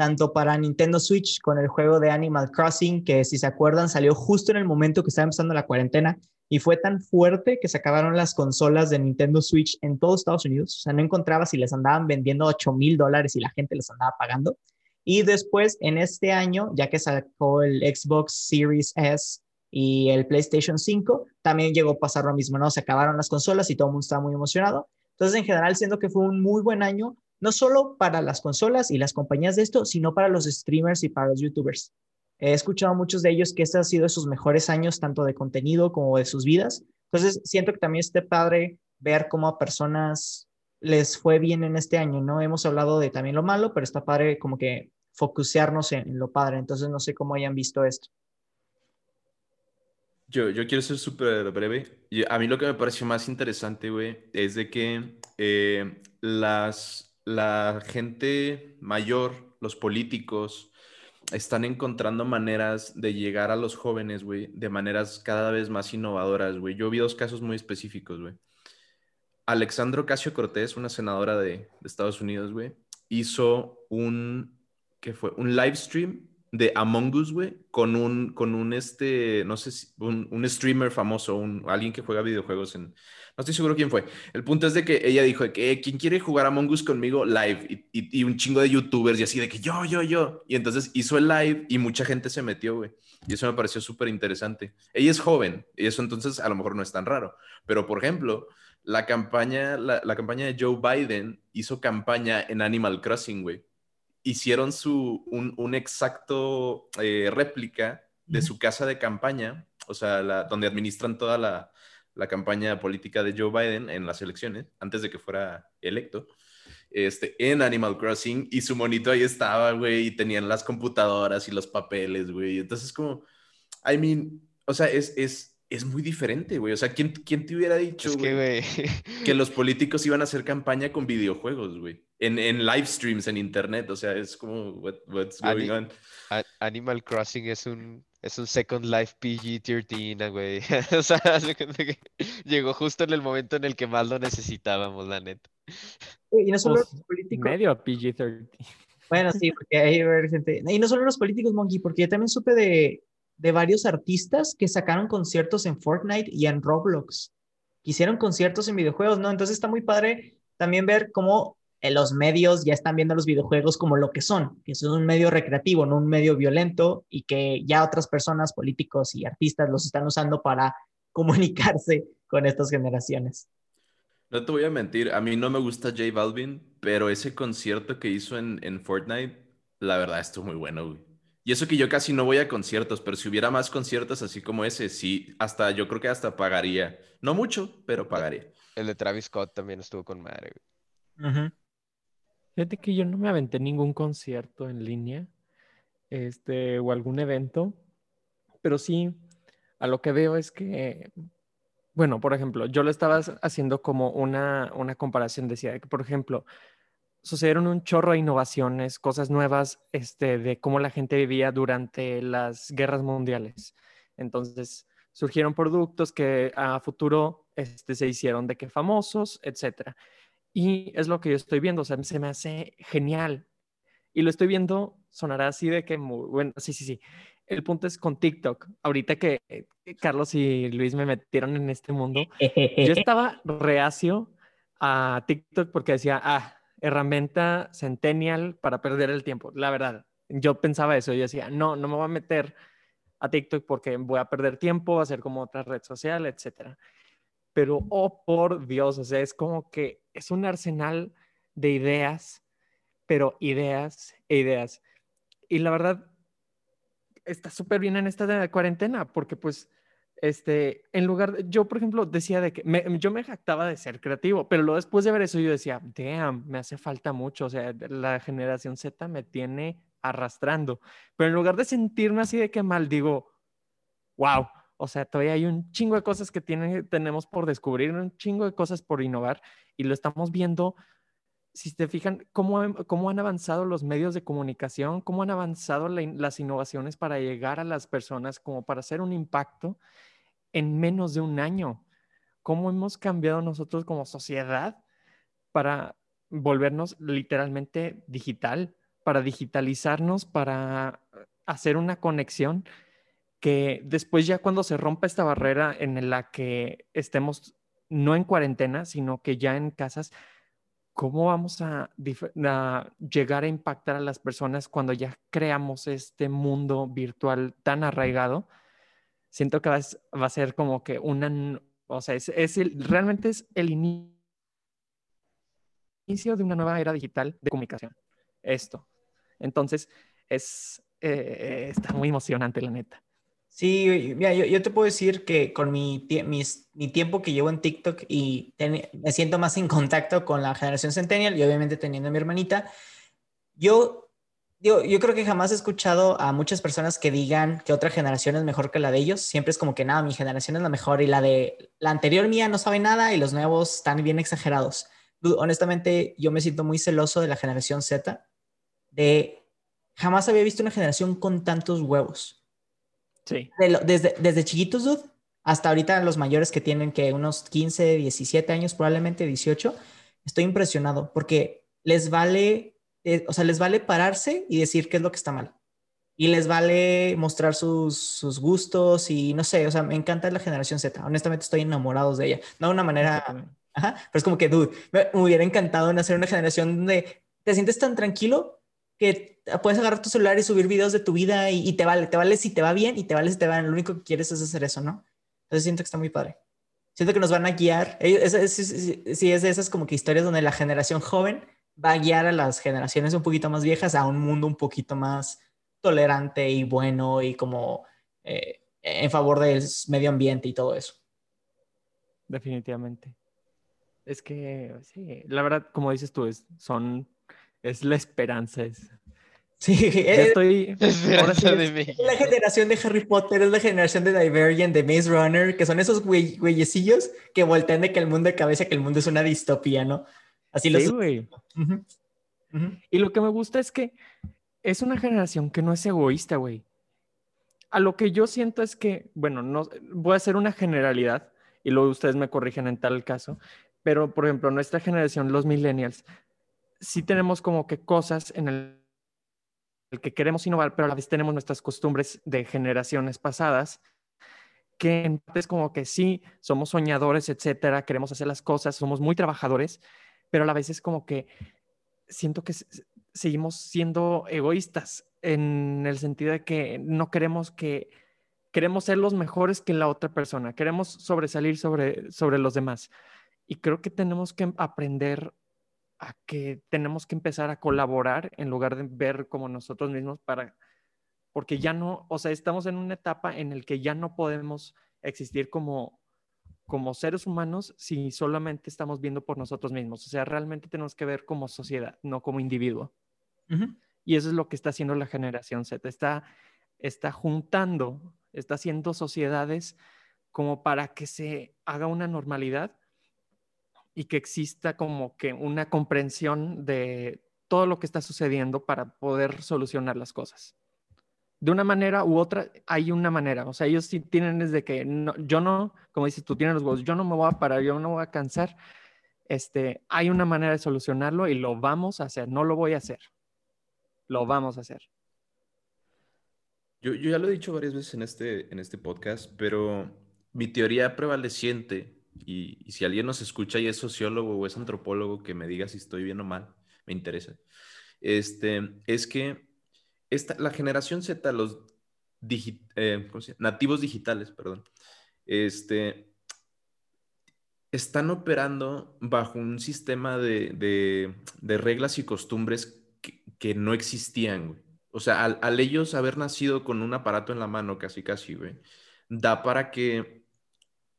tanto para Nintendo Switch con el juego de Animal Crossing, que si se acuerdan salió justo en el momento que estaba empezando la cuarentena y fue tan fuerte que se acabaron las consolas de Nintendo Switch en todos Estados Unidos. O sea, no encontraba si les andaban vendiendo 8 mil dólares y la gente les andaba pagando. Y después, en este año, ya que sacó el Xbox Series S y el PlayStation 5, también llegó a pasar lo mismo, ¿no? Se acabaron las consolas y todo el mundo estaba muy emocionado. Entonces, en general, siento que fue un muy buen año no solo para las consolas y las compañías de esto, sino para los streamers y para los youtubers. He escuchado a muchos de ellos que este ha sido sus mejores años, tanto de contenido como de sus vidas. Entonces, siento que también esté padre ver cómo a personas les fue bien en este año, ¿no? Hemos hablado de también lo malo, pero está padre como que focusearnos en, lo padre. Entonces, no sé cómo hayan visto esto. Yo, yo quiero ser súper breve. a mí lo que me pareció más interesante, güey, es de que eh, las, la gente mayor, los políticos, están encontrando maneras de llegar a los jóvenes, güey, de maneras cada vez más innovadoras, güey. Yo vi dos casos muy específicos, güey. Alexandro Casio Cortés, una senadora de, de Estados Unidos, güey, hizo un, ¿qué fue? Un live stream de Among Us, güey, con un, con un, este, no sé si, un, un streamer famoso, un, alguien que juega videojuegos en, no estoy seguro quién fue. El punto es de que ella dijo que eh, quien quiere jugar Among Us conmigo live y, y, un chingo de youtubers y así de que yo, yo, yo. Y entonces hizo el live y mucha gente se metió, güey. Y eso me pareció súper interesante. Ella es joven y eso entonces a lo mejor no es tan raro. Pero, por ejemplo, la campaña, la, la campaña de Joe Biden hizo campaña en Animal Crossing, güey hicieron su, un, exacto eh, réplica de su casa de campaña, o sea, la, donde administran toda la, la, campaña política de Joe Biden en las elecciones, antes de que fuera electo, este, en Animal Crossing, y su monito ahí estaba, güey, y tenían las computadoras y los papeles, güey. Entonces, como, I mean, o sea, es, es, es muy diferente, güey. O sea, ¿quién, quién te hubiera dicho, que, que los políticos iban a hacer campaña con videojuegos, güey? En, en live streams, en internet. O sea, es como, what's going on? Animal Crossing es un, es un Second Life PG-13, güey. o sea, llegó justo en el momento en el que más lo necesitábamos, la neta. Y no solo pues, los políticos. Medio PG-13. Bueno, sí, porque hay gente. Y no solo los políticos, Monkey, porque yo también supe de, de varios artistas que sacaron conciertos en Fortnite y en Roblox. Hicieron conciertos en videojuegos, ¿no? Entonces está muy padre también ver cómo eh, los medios ya están viendo los videojuegos como lo que son, que son un medio recreativo, no un medio violento y que ya otras personas, políticos y artistas los están usando para comunicarse con estas generaciones. No te voy a mentir, a mí no me gusta J Balvin, pero ese concierto que hizo en, en Fortnite, la verdad estuvo muy bueno, güey. Y eso que yo casi no voy a conciertos, pero si hubiera más conciertos así como ese, sí, hasta yo creo que hasta pagaría. No mucho, pero pagaría. El de Travis Scott también estuvo con madre. Fíjate que yo no me aventé ningún concierto en línea, este, o algún evento, pero sí, a lo que veo es que, bueno, por ejemplo, yo lo estaba haciendo como una, una comparación, decía que, por ejemplo, sucedieron un chorro de innovaciones, cosas nuevas este, de cómo la gente vivía durante las guerras mundiales. Entonces, surgieron productos que a futuro este, se hicieron de que famosos, etcétera. Y es lo que yo estoy viendo, o sea, se me hace genial. Y lo estoy viendo, sonará así de que, muy, bueno, sí, sí, sí. El punto es con TikTok. Ahorita que Carlos y Luis me metieron en este mundo, yo estaba reacio a TikTok porque decía, ah, herramienta centennial para perder el tiempo. La verdad, yo pensaba eso. Yo decía, no, no me voy a meter a TikTok porque voy a perder tiempo, va a ser como otra red social, etcétera. Pero, oh, por Dios, o sea, es como que es un arsenal de ideas, pero ideas e ideas. Y la verdad, está súper bien en esta cuarentena porque pues este, en lugar de, yo por ejemplo decía de que yo me jactaba de ser creativo, pero luego después de ver eso yo decía, damn, me hace falta mucho, o sea, la generación Z me tiene arrastrando, pero en lugar de sentirme así de que mal, digo, wow, o sea, todavía hay un chingo de cosas que tiene, tenemos por descubrir, un chingo de cosas por innovar y lo estamos viendo si te fijan cómo, cómo han avanzado los medios de comunicación, cómo han avanzado las innovaciones para llegar a las personas, como para hacer un impacto en menos de un año. ¿Cómo hemos cambiado nosotros como sociedad para volvernos literalmente digital, para digitalizarnos, para hacer una conexión que después ya cuando se rompa esta barrera en la que estemos no en cuarentena, sino que ya en casas, ¿cómo vamos a, a, llegar a impactar a las personas cuando ya creamos este mundo virtual tan arraigado? Siento que va, a ser como que una, o sea, es, el, realmente es el inicio de una nueva era digital de comunicación. Esto. Entonces, es, eh, está muy emocionante, la neta. Sí, mira, yo, yo, te puedo decir que con mi, mi tiempo que llevo en TikTok y me siento más en contacto con la generación Centennial y obviamente teniendo a mi hermanita, yo yo, yo creo que jamás he escuchado a muchas personas que digan que otra generación es mejor que la de ellos. Siempre es como que nada, mi generación es la mejor y la de la anterior mía no sabe nada y los nuevos están bien exagerados. Honestamente, yo me siento muy celoso de la generación Z, de jamás había visto una generación con tantos huevos. Sí. desde, desde chiquitos, dude, hasta ahorita los mayores que tienen que unos 15, 17 años, probablemente 18, estoy impresionado porque les vale eh, o sea, les vale pararse y decir qué es lo que está mal. Y les vale mostrar sus, sus, gustos y no sé, o sea, me encanta la generación Z. Honestamente estoy enamorado de ella. No de una manera... Ajá, pero es como que, dude, me, hubiera encantado nacer una generación donde te sientes tan tranquilo que puedes agarrar tu celular y subir videos de tu vida y, te vale, te vale si te va bien y te vale si te va bien. Lo único que quieres es hacer eso, ¿no? Entonces siento que está muy padre. Siento que nos van a guiar. Sí, es de esas como que historias donde la generación joven va a guiar a las generaciones un poquito más viejas a un mundo un poquito más tolerante y bueno y como eh, en favor del medio ambiente y todo eso. Definitivamente. Es que, sí, la verdad, como dices tú, es, son, es la esperanza. Es, Sí, estoy. Ahora sí es, la generación de Harry Potter, es la generación de Divergent, de Maze Runner, que son esos güey, güeyecillos que voltean de que el mundo de cabeza, que el mundo es una distopía, ¿no? Así lo Sí, güey. Y lo que me gusta es que es una generación que no es egoísta, güey. A lo que yo siento es que, bueno, no voy a hacer una generalidad y luego ustedes me corrigen en tal caso, pero por ejemplo, nuestra generación, los millennials, sí tenemos como que cosas en el el que queremos innovar, pero a la vez tenemos nuestras costumbres de generaciones pasadas, que es como que sí, somos soñadores, etcétera, queremos hacer las cosas, somos muy trabajadores, pero a la vez es como que siento que seguimos siendo egoístas en el sentido de que no queremos que queremos ser los mejores que la otra persona, queremos sobresalir sobre, sobre los demás. Y creo que tenemos que aprender a que tenemos que empezar a colaborar en lugar de ver como nosotros mismos para, porque ya no, o sea, estamos en una etapa en la que ya no podemos existir como, como seres humanos si solamente estamos viendo por nosotros mismos. O sea, realmente tenemos que ver como sociedad, no como individuo. Y eso es lo que está haciendo la generación Z. Está, está juntando, está haciendo sociedades como para que se haga una normalidad y que exista como que una comprensión de todo lo que está sucediendo para poder solucionar las cosas. De una manera u otra, hay una manera. O sea, ellos sí tienen desde que yo no, como dices tú, tienes los huevos, yo no me voy a parar, yo no voy a cansar. Este, hay una manera de solucionarlo y lo vamos a hacer. No lo voy a hacer. Lo vamos a hacer. Yo, ya lo he dicho varias veces en este, en este podcast, pero mi teoría prevaleciente y, si alguien nos escucha y es sociólogo o es antropólogo, que me diga si estoy bien o mal, me interesa. Este, es que la generación Z, los eh, nativos digitales, perdón, este, están operando bajo un sistema de, reglas y costumbres que, no existían, O sea, al, al, ellos haber nacido con un aparato en la mano, casi, casi, güey, da para que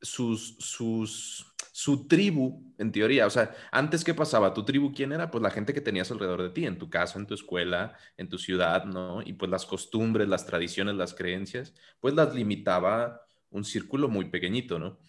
sus, sus, su tribu, en teoría, o sea, antes qué pasaba, tu tribu, ¿quién era? Pues la gente que tenías alrededor de ti, en tu casa, en tu escuela, en tu ciudad, ¿no? Y pues las costumbres, las tradiciones, las creencias, pues las limitaba un círculo muy pequeñito, ¿no?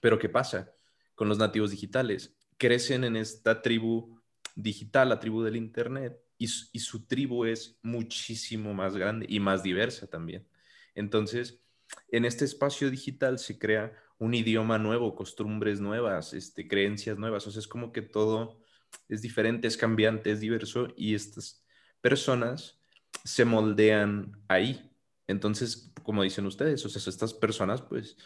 Pero ¿qué pasa con los nativos digitales? Crecen en esta tribu digital, la tribu del Internet, y, y su tribu es muchísimo más grande y más diversa también. Entonces, en este espacio digital se crea un idioma nuevo, costumbres nuevas, este, creencias nuevas. O sea, es como que todo es diferente, es cambiante, es diverso y estas personas se moldean ahí. Entonces, como dicen ustedes, o sea, estas personas pues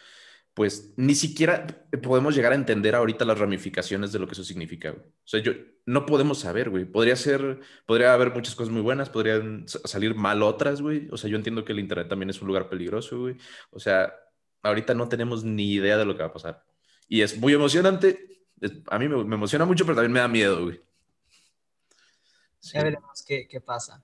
pues ni siquiera podemos llegar a entender ahorita las ramificaciones de lo que eso significa. O sea, yo no podemos saber, güey. Podría ser, podría haber muchas cosas muy buenas, podrían salir mal otras, güey. O sea, yo entiendo que el internet también es un lugar peligroso, güey. O sea, ahorita no tenemos ni idea de lo que va a pasar. Y es muy emocionante. a mí me, emociona mucho, pero también me da miedo, güey. Ya veremos qué, qué pasa.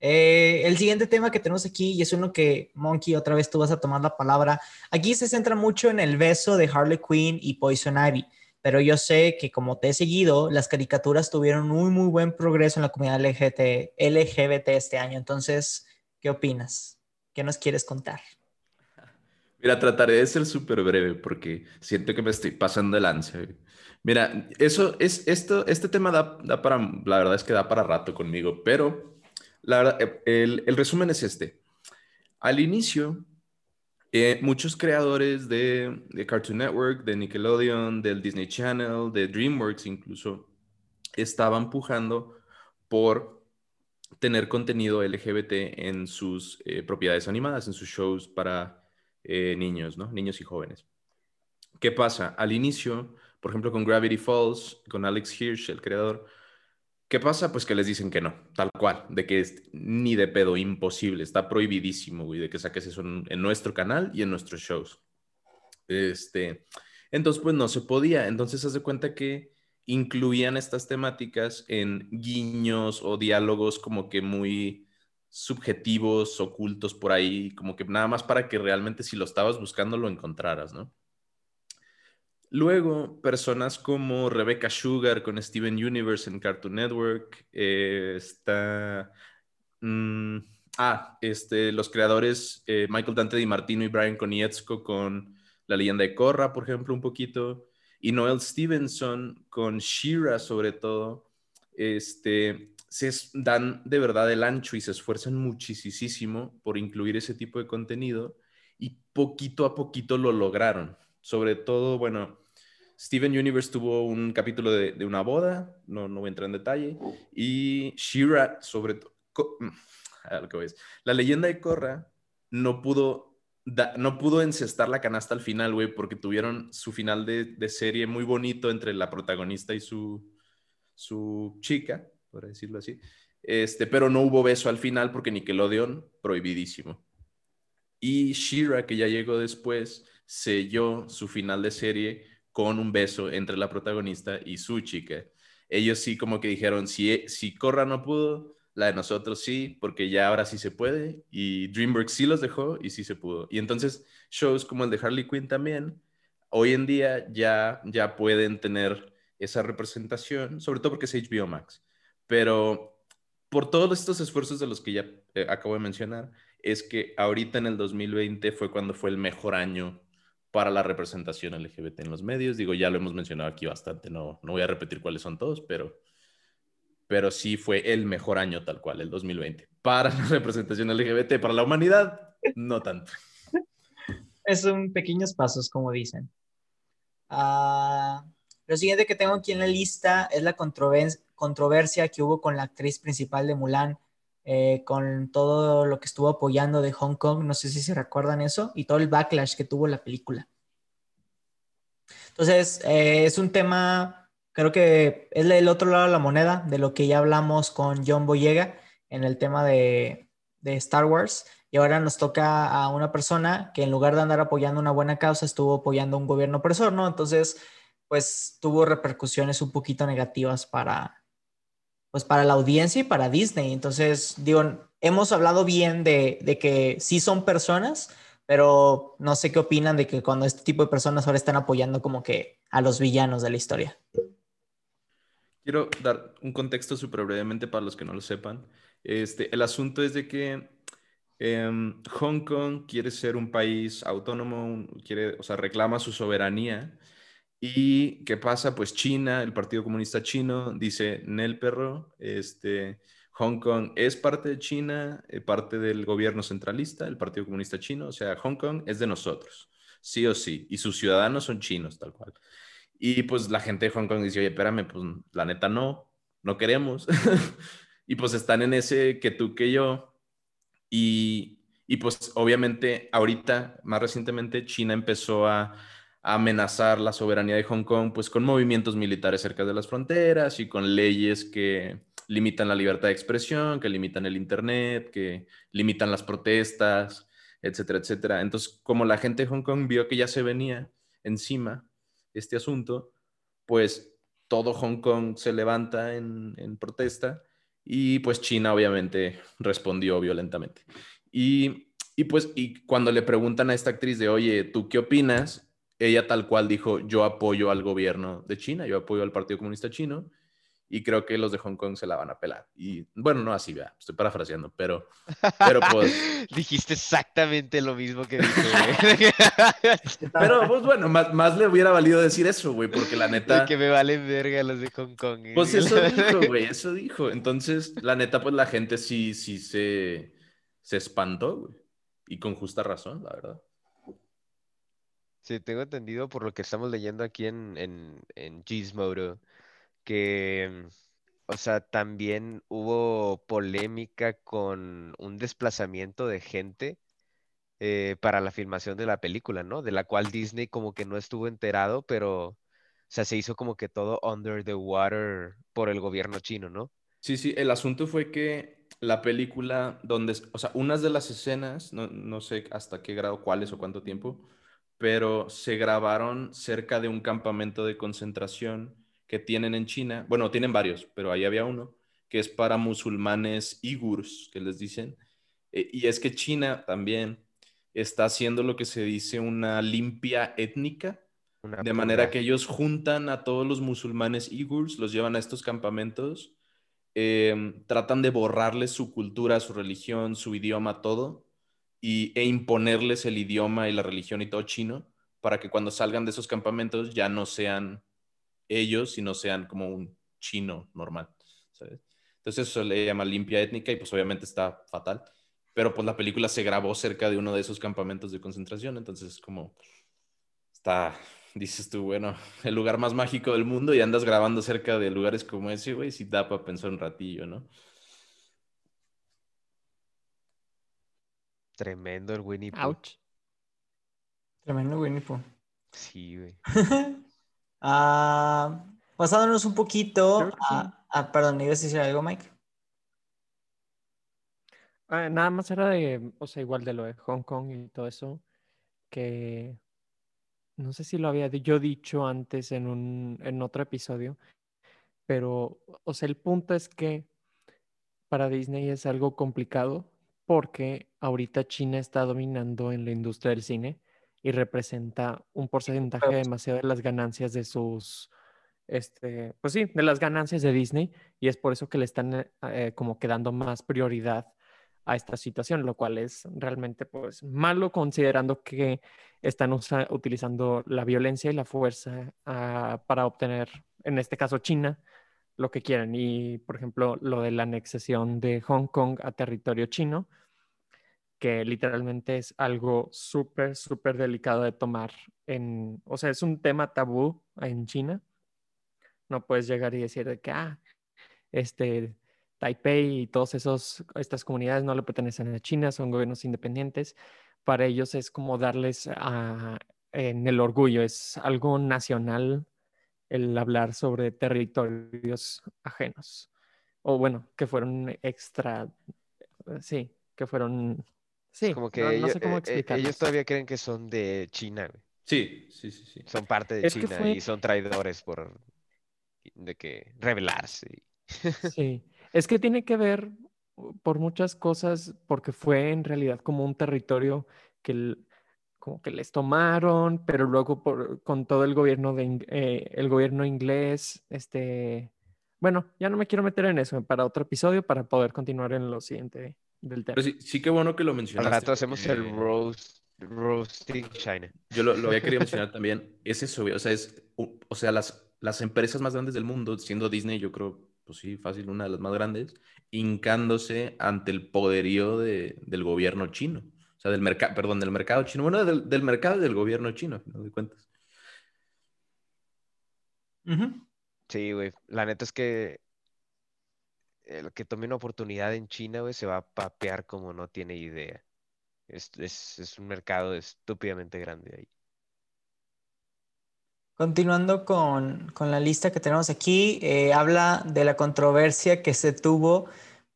Eh, el siguiente tema que tenemos aquí, y es uno que, Monkey, otra vez tú vas a tomar la palabra. Aquí se centra mucho en el beso de Harley Quinn y Poison Ivy, pero yo sé que como te he seguido, las caricaturas tuvieron muy, muy buen progreso en la comunidad LGBT, LGBT este año. Entonces, ¿qué opinas? ¿Qué nos quieres contar? Mira, trataré de ser súper breve porque siento que me estoy pasando el ansia. Mira, eso es, esto, este tema da, da para, la verdad es que da para rato conmigo, pero la eh, el, resumen es este. Al inicio, eh, muchos creadores de, Cartoon Network, de Nickelodeon, del Disney Channel, de DreamWorks incluso, estaban pujando por tener contenido LGBT en sus eh, propiedades animadas, en sus shows para niños, ¿no? Niños y jóvenes. ¿Qué pasa? Al inicio, por ejemplo, con Gravity Falls, con Alex Hirsch, el creador, ¿Qué pasa? Pues que les dicen que no, tal cual, de que es ni de pedo, imposible, está prohibidísimo, güey, de que saques eso en, nuestro canal y en nuestros shows. Este, entonces, pues no se podía. Entonces, haz de cuenta que incluían estas temáticas en guiños o diálogos como que muy subjetivos, ocultos por ahí, como que nada más para que realmente si lo estabas buscando lo encontraras, ¿no? Luego, personas como Rebecca Sugar con Steven Universe en Cartoon Network, eh, está mm, ah, este, los creadores eh, Michael Dante Di Martino y Brian Konietzko con La leyenda de Korra, por ejemplo, un poquito, y Noel Stevenson con Shira sobre todo, este, se dan de verdad el ancho y se esfuerzan muchísimo por incluir ese tipo de contenido y poquito a poquito lo lograron. Sobre todo, bueno, Steven Universe tuvo un capítulo de, una boda, no, no voy a entrar en detalle, y Shira, sobre todo, la leyenda de Korra no pudo, no pudo encestar la canasta al final, güey, porque tuvieron su final de, de, serie muy bonito entre la protagonista y su, su chica, por decirlo así. Este, pero no hubo beso al final porque Nickelodeon, prohibidísimo. Y Shira, que ya llegó después, selló su final de serie con un beso entre la protagonista y su chica. Ellos sí como que dijeron, si, si Corra no pudo, la de nosotros sí, porque ya ahora sí se puede. Y DreamWorks sí los dejó y sí se pudo. Y entonces shows como el de Harley Quinn también, hoy en día ya, ya pueden tener esa representación, sobre todo porque es HBO Max. Pero por todos estos esfuerzos de los que ya eh, acabo de mencionar, es que ahorita en el 2020 fue cuando fue el mejor año para la representación LGBT en los medios. Digo, ya lo hemos mencionado aquí bastante, no, no voy a repetir cuáles son todos, pero, pero sí fue el mejor año tal cual, el 2020. Para la representación LGBT, para la humanidad, no tanto. Es un pequeños pasos, como dicen. Ah, lo siguiente que tengo aquí en la lista es la controversia que hubo con la actriz principal de Mulan, eh, con todo lo que estuvo apoyando de Hong Kong, no sé si se recuerdan eso, y todo el backlash que tuvo la película. Entonces, eh, es un tema, creo que es el otro lado de la moneda, de lo que ya hablamos con John Boyega en el tema de, de Star Wars, y ahora nos toca a una persona que en lugar de andar apoyando una buena causa, estuvo apoyando un gobierno opresor, ¿no? Entonces, pues tuvo repercusiones un poquito negativas para, pues para la audiencia y para Disney. Entonces, digo, hemos hablado bien de, de, que sí son personas, pero no sé qué opinan de que cuando este tipo de personas ahora están apoyando como que a los villanos de la historia. Quiero dar un contexto súper brevemente para los que no lo sepan. Este, el asunto es de que em, Hong Kong quiere ser un país autónomo, quiere, o sea, reclama su soberanía ¿Y qué pasa? Pues China, el Partido Comunista Chino, dice, Nel Perro, este, Hong Kong es parte de China, eh, parte del gobierno centralista, el Partido Comunista Chino, o sea, Hong Kong es de nosotros, sí o sí, y sus ciudadanos son chinos, tal cual. Y pues la gente de Hong Kong dice, oye, espérame, pues la neta no, no queremos. y pues están en ese que tú, que yo. Y, y pues obviamente ahorita, más recientemente, China empezó a amenazar la soberanía de Hong Kong, pues con movimientos militares cerca de las fronteras y con leyes que limitan la libertad de expresión, que limitan el Internet, que limitan las protestas, etcétera, etcétera. Entonces, como la gente de Hong Kong vio que ya se venía encima este asunto, pues todo Hong Kong se levanta en, en protesta y pues China obviamente respondió violentamente. Y, y pues y cuando le preguntan a esta actriz de, oye, ¿tú qué opinas? Ella tal cual dijo, yo apoyo al gobierno de China, yo apoyo al Partido Comunista Chino y creo que los de Hong Kong se la van a pelar. Y bueno, no así, vea, estoy parafraseando, pero, pero pues... Dijiste exactamente lo mismo que dije, pero pues bueno, más, más, le hubiera valido decir eso, güey, porque la neta... que me valen verga los de Hong Kong. Eh. Pues eso dijo, güey, eso dijo. Entonces, la neta, pues la gente sí, sí se, se espantó, güey. Y con justa razón, la verdad. Sí, tengo entendido por lo que estamos leyendo aquí en, en, Gizmodo, que, o sea, también hubo polémica con un desplazamiento de gente eh, para la filmación de la película, ¿no? De la cual Disney como que no estuvo enterado, pero, o sea, se hizo como que todo under the water por el gobierno chino, ¿no? Sí, sí, el asunto fue que la película, donde, o sea, unas de las escenas, no, no sé hasta qué grado, cuáles o cuánto tiempo, pero se grabaron cerca de un campamento de concentración que tienen en China. Bueno, tienen varios, pero ahí había uno que es para musulmanes igurs, que les dicen. Eh, y es que China también está haciendo lo que se dice una limpia étnica, de manera que ellos juntan a todos los musulmanes igurs, los llevan a estos campamentos em, tratan de borrarles su cultura, su religión, su idioma, todo, y, e imponerles el idioma y la religión y todo chino para que cuando salgan de esos campamentos ya no sean ellos, sino sean como un chino normal. Entonces eso le llama limpia étnica y pues obviamente está fatal. Pero pues la película se grabó cerca de uno de esos campamentos de concentración, entonces como está, dices tú, bueno, el lugar más mágico del mundo y andas grabando cerca de lugares como ese, güey, si da para pensar un ratillo, ¿no? Tremendo el Winnie Pooh. Ouch. Tremendo Winnie Pooh. Sí, güey. ah, pasándonos un poquito a, perdón, ¿ibas a decir algo, Mike? Ah, nada más era de, o sea, igual de lo de Hong Kong y todo eso, que no sé si lo había yo dicho antes en, un, en otro episodio, pero, o sea, el punto es que para Disney es algo complicado porque ahorita China está dominando en la industria del cine y representa un porcentaje demasiado de las ganancias de sus, este, pues sí, de las ganancias de Disney y es por eso que le están eh, eh, como quedando más prioridad a esta situación, lo cual es realmente pues malo considerando que están utilizando la violencia y la fuerza ah, para obtener, en este caso China, lo que quieren. Y por ejemplo, lo de la anexación de Hong Kong a territorio chino, que literalmente es algo súper, súper delicado de tomar en, o sea, es un tema tabú en China. No puedes llegar y decir de que, ah, este, Taipei y todas estas comunidades no le pertenecen a China, son gobiernos independientes. Para ellos es como darles en el orgullo, es algo nacional el hablar sobre territorios ajenos. O bueno, que fueron extra, sí, que fueron, sí, como que ellos, sé cómo eh, eh, ellos todavía creen que son de China. Sí, sí, sí, sí. Son parte de China y son traidores por de que rebelarse. Sí, es que tiene que ver por muchas cosas, porque fue en realidad como un territorio que como que les tomaron, pero luego por, con todo el gobierno de eh, el gobierno inglés, este, bueno, ya no me quiero meter en eso para otro episodio para poder continuar en lo siguiente del tema. sí, sí que bueno que lo mencionaste. Al rato hacemos el roast, roasting China. Yo lo, había querido mencionar también. Es eso, o sea, es, o sea, las, las empresas más grandes del mundo, siendo Disney, yo creo pues sí, fácil, una de las más grandes, hincándose ante el poderío del gobierno chino. O sea, del mercado, perdón, del mercado chino. Bueno, del, mercado y del gobierno chino, no de cuentas. Sí, güey. La neta es que el que tome una oportunidad en China, güey, se va a papear como no tiene idea. Es, es un mercado estúpidamente grande ahí. Continuando con, la lista que tenemos aquí, eh, habla de la controversia que se tuvo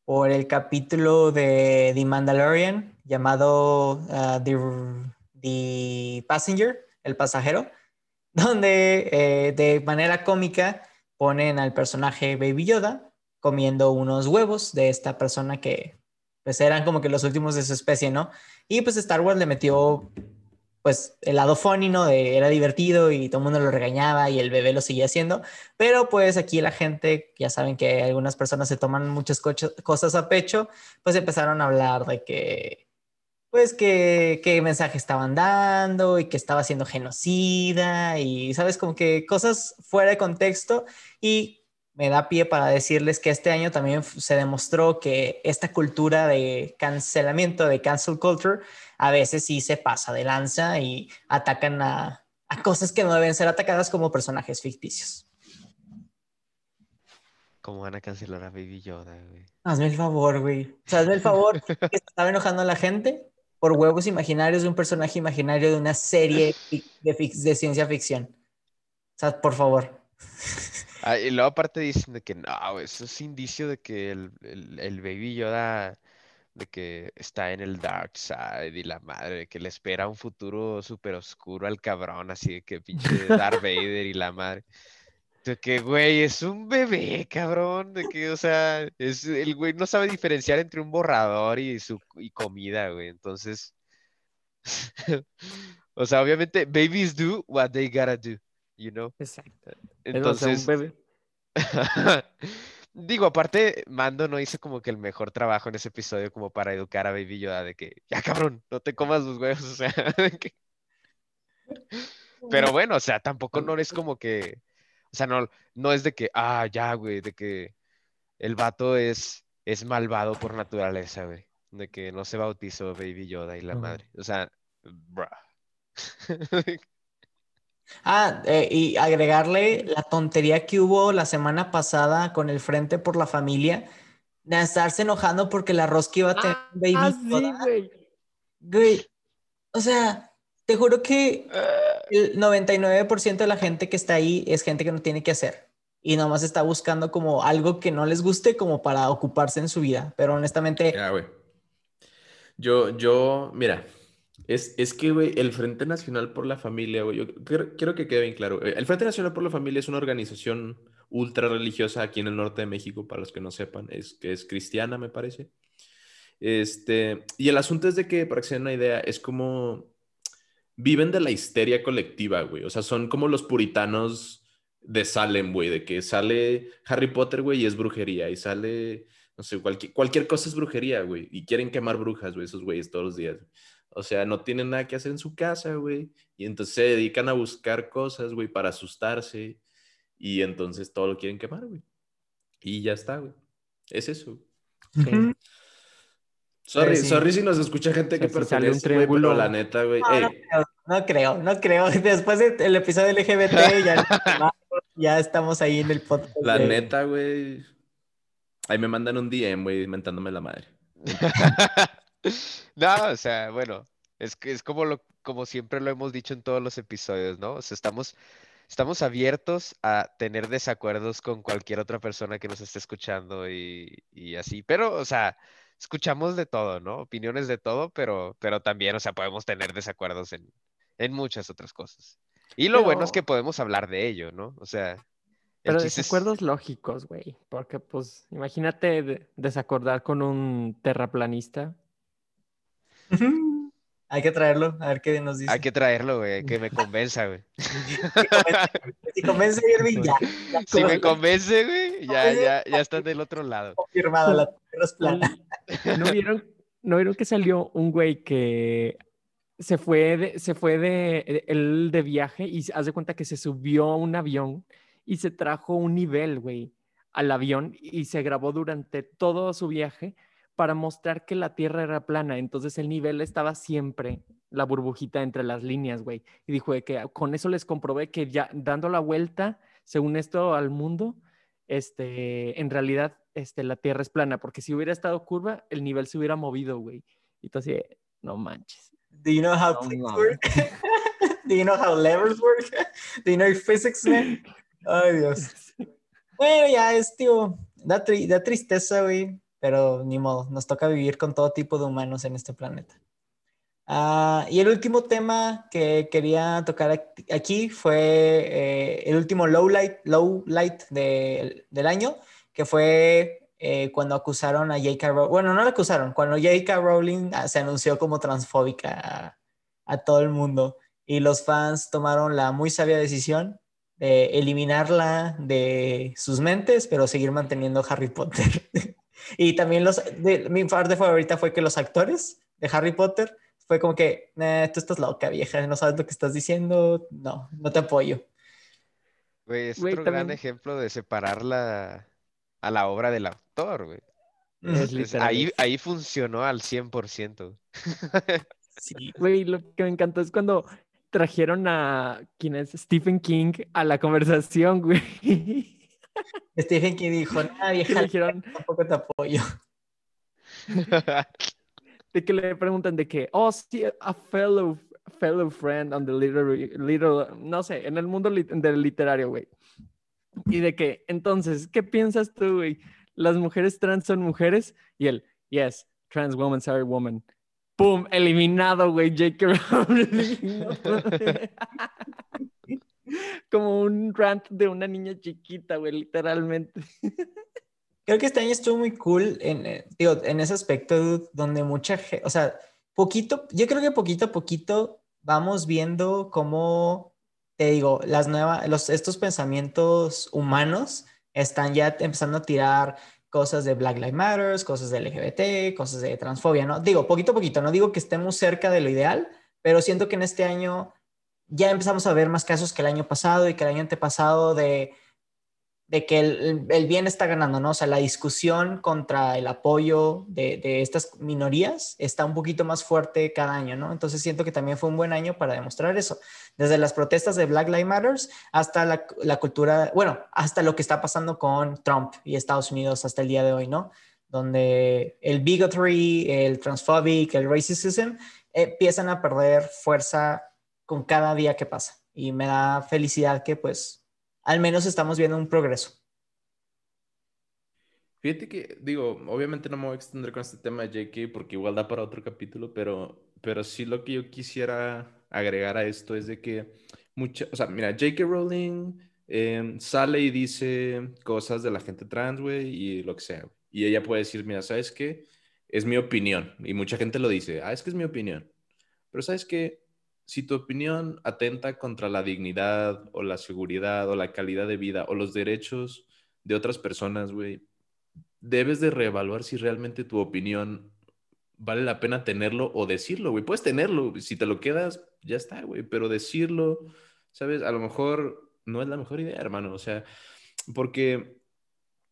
por el capítulo de The Mandalorian llamado uh, The, Passenger, el pasajero, donde eh, de manera cómica ponen al personaje Baby Yoda comiendo unos huevos de esta persona que pues eran como que los últimos de su especie, ¿no? Y pues Star Wars le metió pues el lado funny, ¿no? De, era divertido y todo el mundo lo regañaba y el bebé lo seguía haciendo, pero pues aquí la gente, ya saben que algunas personas se toman muchas cosas a pecho, pues empezaron a hablar de que, pues que, qué mensaje estaban dando y que estaba siendo genocida y, ¿sabes? Como que cosas fuera de contexto y me da pie para decirles que este año también se demostró que esta cultura de cancelamiento, de cancel culture, a veces sí se pasa de lanza y atacan a, cosas que no deben ser atacadas como personajes ficticios. ¿Cómo van a cancelar a Baby Yoda, güey? Hazme el favor, güey. O sea, hazme el favor. que estaba enojando a la gente por huevos imaginarios de un personaje imaginario de una serie de, de ciencia ficción. O sea, por favor. Ah, y luego aparte dicen de que no, eso es indicio de que el, el, Baby Yoda, de que está en el dark side y la madre, de que le espera un futuro súper oscuro al cabrón, así de que pinche Darth Vader y la madre. De que, güey, es un bebé, cabrón, de que, o sea, es, el güey no sabe diferenciar entre un borrador y su y comida, güey, entonces... o sea, obviamente, babies do what they gotta do, you know? Exacto. Entonces, Digo, aparte, Mando no hizo como que el mejor trabajo en ese episodio como para educar a Baby Yoda de que, ya cabrón, no te comas los huevos, o sea, Pero bueno, o sea, tampoco no es como que, o sea, no, no es de que, ah, ya, güey, de que el vato es, es malvado por naturaleza, güey, de que no se bautizó Baby Yoda y la madre, o sea, bruh. Ah, eh, y agregarle la tontería que hubo la semana pasada con el Frente por la Familia, de estarse enojando porque la rosca iba a tener ah, baby. Ah, sí, güey. Güey, o sea, te juro que el 99% de la gente que está ahí es gente que no tiene que hacer y nomás está buscando como algo que no les guste como para ocuparse en su vida, pero honestamente... Ya, güey. Yo, yo, mira, es, es que, güey, el Frente Nacional por la Familia, güey, yo quiero, que quede bien claro. Eh, el Frente Nacional por la Familia es una organización ultra religiosa aquí en el norte de México, para los que no sepan, es que es cristiana, me parece. Este, y el asunto es de que, para que se den una idea, es como viven de la histeria colectiva, güey. O sea, son como los puritanos de Salem, güey, de que sale Harry Potter, güey, y es brujería, y sale, no sé, cualquier, cualquier cosa es brujería, güey, y quieren quemar brujas, güey, esos güeyes todos los días. O sea, no tienen nada que hacer en su casa, güey. Y entonces se dedican a buscar cosas, güey, para asustarse. Y entonces todo lo quieren quemar, güey. Y ya está, güey. Es eso. Sorry, sorry si nos escucha gente que pertenece, un triángulo. la neta, güey. No, creo, no creo. Después del episodio LGBT ya, ya estamos ahí en el podcast. La neta, güey. Ahí me mandan un DM, güey, mentándome la madre. no, o sea, bueno, es que es como lo, como siempre lo hemos dicho en todos los episodios, ¿no? O sea, estamos, estamos abiertos a tener desacuerdos con cualquier otra persona que nos esté escuchando y, y así, pero, o sea, escuchamos de todo, ¿no? Opiniones de todo, pero, pero también, o sea, podemos tener desacuerdos en, en muchas otras cosas. Y lo bueno es que podemos hablar de ello, ¿no? O sea, pero desacuerdos lógicos, güey. Porque, pues, imagínate desacordar con un terraplanista. Hay que traerlo, a ver qué nos dice. Hay que traerlo, güey, que me convenza, güey. si convence, Irving, ya, Si me convence, güey, ya, ya, ya están del otro lado. Confirmado, la tierra es plana. ¿No vieron, ¿No vieron que salió un güey que se fue de, se fue de, él de viaje y hace cuenta que se subió a un avión y se trajo un nivel, güey, al avión y se grabó durante todo su viaje para mostrar que la Tierra era plana. Entonces el nivel estaba siempre la burbujita entre las líneas, güey. Y dijo que con eso les comprobé que ya dando la vuelta, según esto, al mundo, este, en realidad, este, la Tierra es plana, porque si hubiera estado curva, el nivel se hubiera movido, güey. Y entonces, no manches. Do you know how work? Do you know how levers work? Do you know physics, man? Ay, Dios. Bueno, ya es, tío, da, da tristeza, güey, pero ni modo, nos toca vivir con todo tipo de humanos en este planeta. Ah, y el último tema que quería tocar aquí fue eh, el último low light, low light del año, que fue eh, cuando acusaron a J.K. Rowling, bueno, no la acusaron, cuando J.K. Rowling ah, se anunció como transfóbica a, a todo el mundo y los fans tomaron la muy sabia decisión de eliminarla de sus mentes, pero seguir manteniendo Harry Potter. y también los, mi parte favorita fue que los actores de Harry Potter fue como que, tú estás loca, vieja, no sabes lo que estás diciendo, no, no te apoyo. Güey, es otro gran ejemplo de separar la, a la obra del autor, güey. ahí, ahí funcionó al 100%. sí, güey, lo que me encantó es cuando trajeron a quién es Stephen King a la conversación, güey. Stephen King dijo, nadie dijeron, tampoco te apoyo. de que le preguntan de que, oh, sí, a fellow, fellow friend on the literary, little, no sé, en el mundo del literario, güey. Y de que, entonces, ¿qué piensas tú, güey? ¿Las mujeres trans son mujeres? Y él, yes, trans women are women. ¡Pum! Eliminado, güey. J.K. Rowling. Como un rant de una niña chiquita, güey, literalmente. Creo que este año estuvo muy cool en, eh, digo, en ese aspecto donde mucha gente, o sea, poquito, yo creo que poquito a poquito vamos viendo cómo, te digo, las nuevas, los, estos pensamientos humanos están ya empezando a tirar cosas de Black Lives Matter, cosas de LGBT, cosas de transfobia, ¿no? Digo, poquito a poquito, no digo que estemos cerca de lo ideal, pero siento que en este año ya empezamos a ver más casos que el año pasado y que el año antepasado de de que el, bien está ganando, ¿no? O sea, la discusión contra el apoyo de, estas minorías está un poquito más fuerte cada año, ¿no? Entonces siento que también fue un buen año para demostrar eso. Desde las protestas de Black Lives Matter hasta la, la cultura, bueno, hasta lo que está pasando con Trump y Estados Unidos hasta el día de hoy, ¿no? Donde el bigotry, el transphobic, el racism empiezan a perder fuerza con cada día que pasa. Y me da felicidad que pues al menos estamos viendo un progreso. Fíjate que, digo, obviamente no me voy a extender con este tema de JK porque igual da para otro capítulo, pero, pero sí lo que yo quisiera agregar a esto es de que mucha, o sea, mira, J.K. Rowling em, sale y dice cosas de la gente trans, güey, y lo que sea. Y ella puede decir, mira, ¿sabes qué? Es mi opinión. Y mucha gente lo dice, ah, es que es mi opinión. Pero ¿sabes qué? Si tu opinión atenta contra la dignidad o la seguridad o la calidad de vida o los derechos de otras personas, güey, debes de reevaluar si realmente tu opinión vale la pena tenerlo o decirlo, güey. Puedes tenerlo, si te lo quedas, ya está, güey, pero decirlo, ¿sabes? A lo mejor no es la mejor idea, hermano, o sea, porque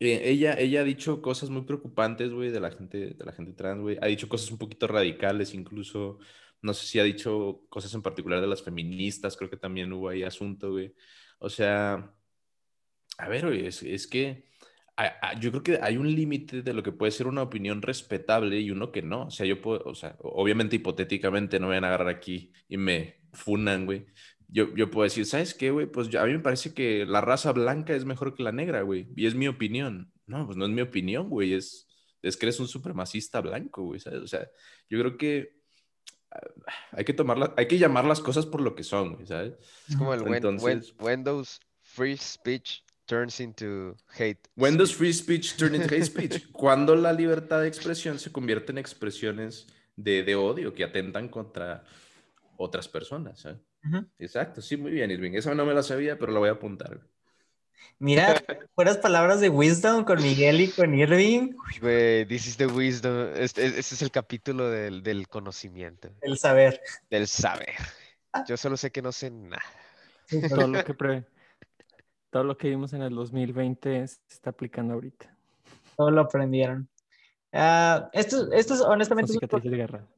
eh, ella, ella ha dicho cosas muy preocupantes, güey, de la gente, de la gente trans, güey. Ha dicho cosas un poquito radicales, incluso. No sé si ha dicho cosas en particular de las feministas, creo que también hubo ahí asunto, güey. O sea, a ver, güey, es, que yo creo que hay un límite de lo que puede ser una opinión respetable y uno que no. O sea, yo puedo, o sea, obviamente hipotéticamente no me van a agarrar aquí y me funan, güey. Yo, yo puedo decir, ¿sabes qué, güey? Pues a mí me parece que la raza blanca es mejor que la negra, güey. Y es mi opinión. No, pues no es mi opinión, güey. Es, es que eres un supremacista blanco, güey. ¿sabes? O sea, yo creo que hay que tomarla, hay que llamar las cosas por lo que son, ¿sabes? Es como el Windows Free Speech turns into hate. Windows Free Speech turns into hate speech. Cuando la libertad de expresión se convierte en expresiones de, de odio que atentan contra otras personas. Exacto, sí, muy bien, Irving. Esa no me la sabía, pero la voy a apuntar. Mira, fueras palabras de wisdom con Miguel y con Irving. Güey, this is the wisdom. Este, este, es el capítulo del, del conocimiento. Del saber. Del saber. Yo solo sé que no sé nada. todo, lo que todo lo que vimos en el 2020 se está aplicando ahorita. Todo lo aprendieron. Uh, estos, estos, honestamente,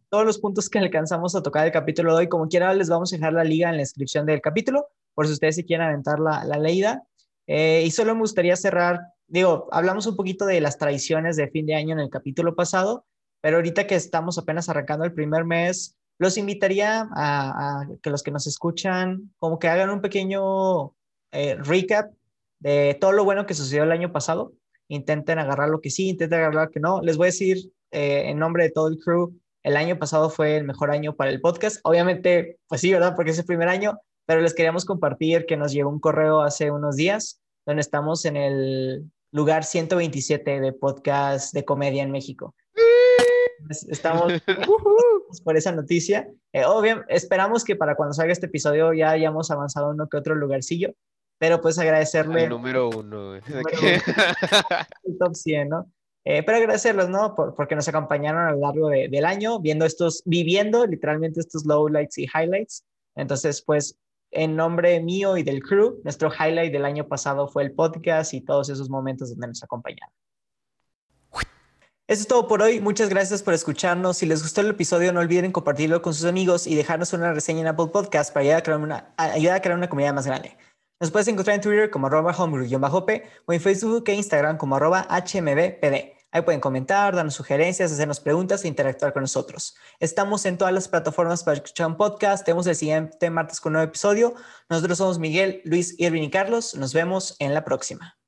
todos los puntos que alcanzamos a tocar el capítulo de hoy. Como quiera, les vamos a dejar la liga en la descripción del capítulo, por si ustedes si quieren aventar la, la leída. Eh, y solo me gustaría cerrar, digo, hablamos un poquito de las tradiciones de fin de año en el capítulo pasado, pero ahorita que estamos apenas arrancando el primer mes, los invitaría a, que los que nos escuchan, como que hagan un pequeño eh, recap de todo lo bueno que sucedió el año pasado. Intenten agarrar lo que sí, intenten agarrar lo que no. Les voy a decir eh, en nombre de todo el crew, el año pasado fue el mejor año para el podcast. Obviamente, pues sí, ¿verdad? Porque es el primer año, pero les queríamos compartir que nos llegó un correo hace unos días donde estamos en el lugar 127 de podcast de comedia en México. Estamos por esa noticia. Eh, esperamos que para cuando salga este episodio ya hayamos avanzado uno que otro lugarcillo, pero pues agradecerle. El número uno. El, top 100, ¿no? Eh, pero agradecerlos, ¿no? Por, porque nos acompañaron a lo largo del año, viendo estos, viviendo literalmente estos lowlights y highlights. Entonces, pues en nombre mío y del crew, nuestro highlight del año pasado fue el podcast y todos esos momentos donde nos acompañaron. Eso es todo por hoy. Muchas gracias por escucharnos. Si les gustó el episodio, no olviden compartirlo con sus amigos y dejarnos una reseña en Apple Podcast para ayudar a crear una, ayudar a crear una comunidad más grande. Nos puedes encontrar en Twitter como arroba homebrew-p o en Facebook e Instagram como arroba hmbpd. Ahí pueden comentar, darnos sugerencias, hacernos preguntas e interactuar con nosotros. Estamos en todas las plataformas para escuchar un podcast. Tenemos el siguiente martes con un nuevo episodio. Nosotros somos Miguel, Luis, Irving y Carlos. Nos vemos en la próxima.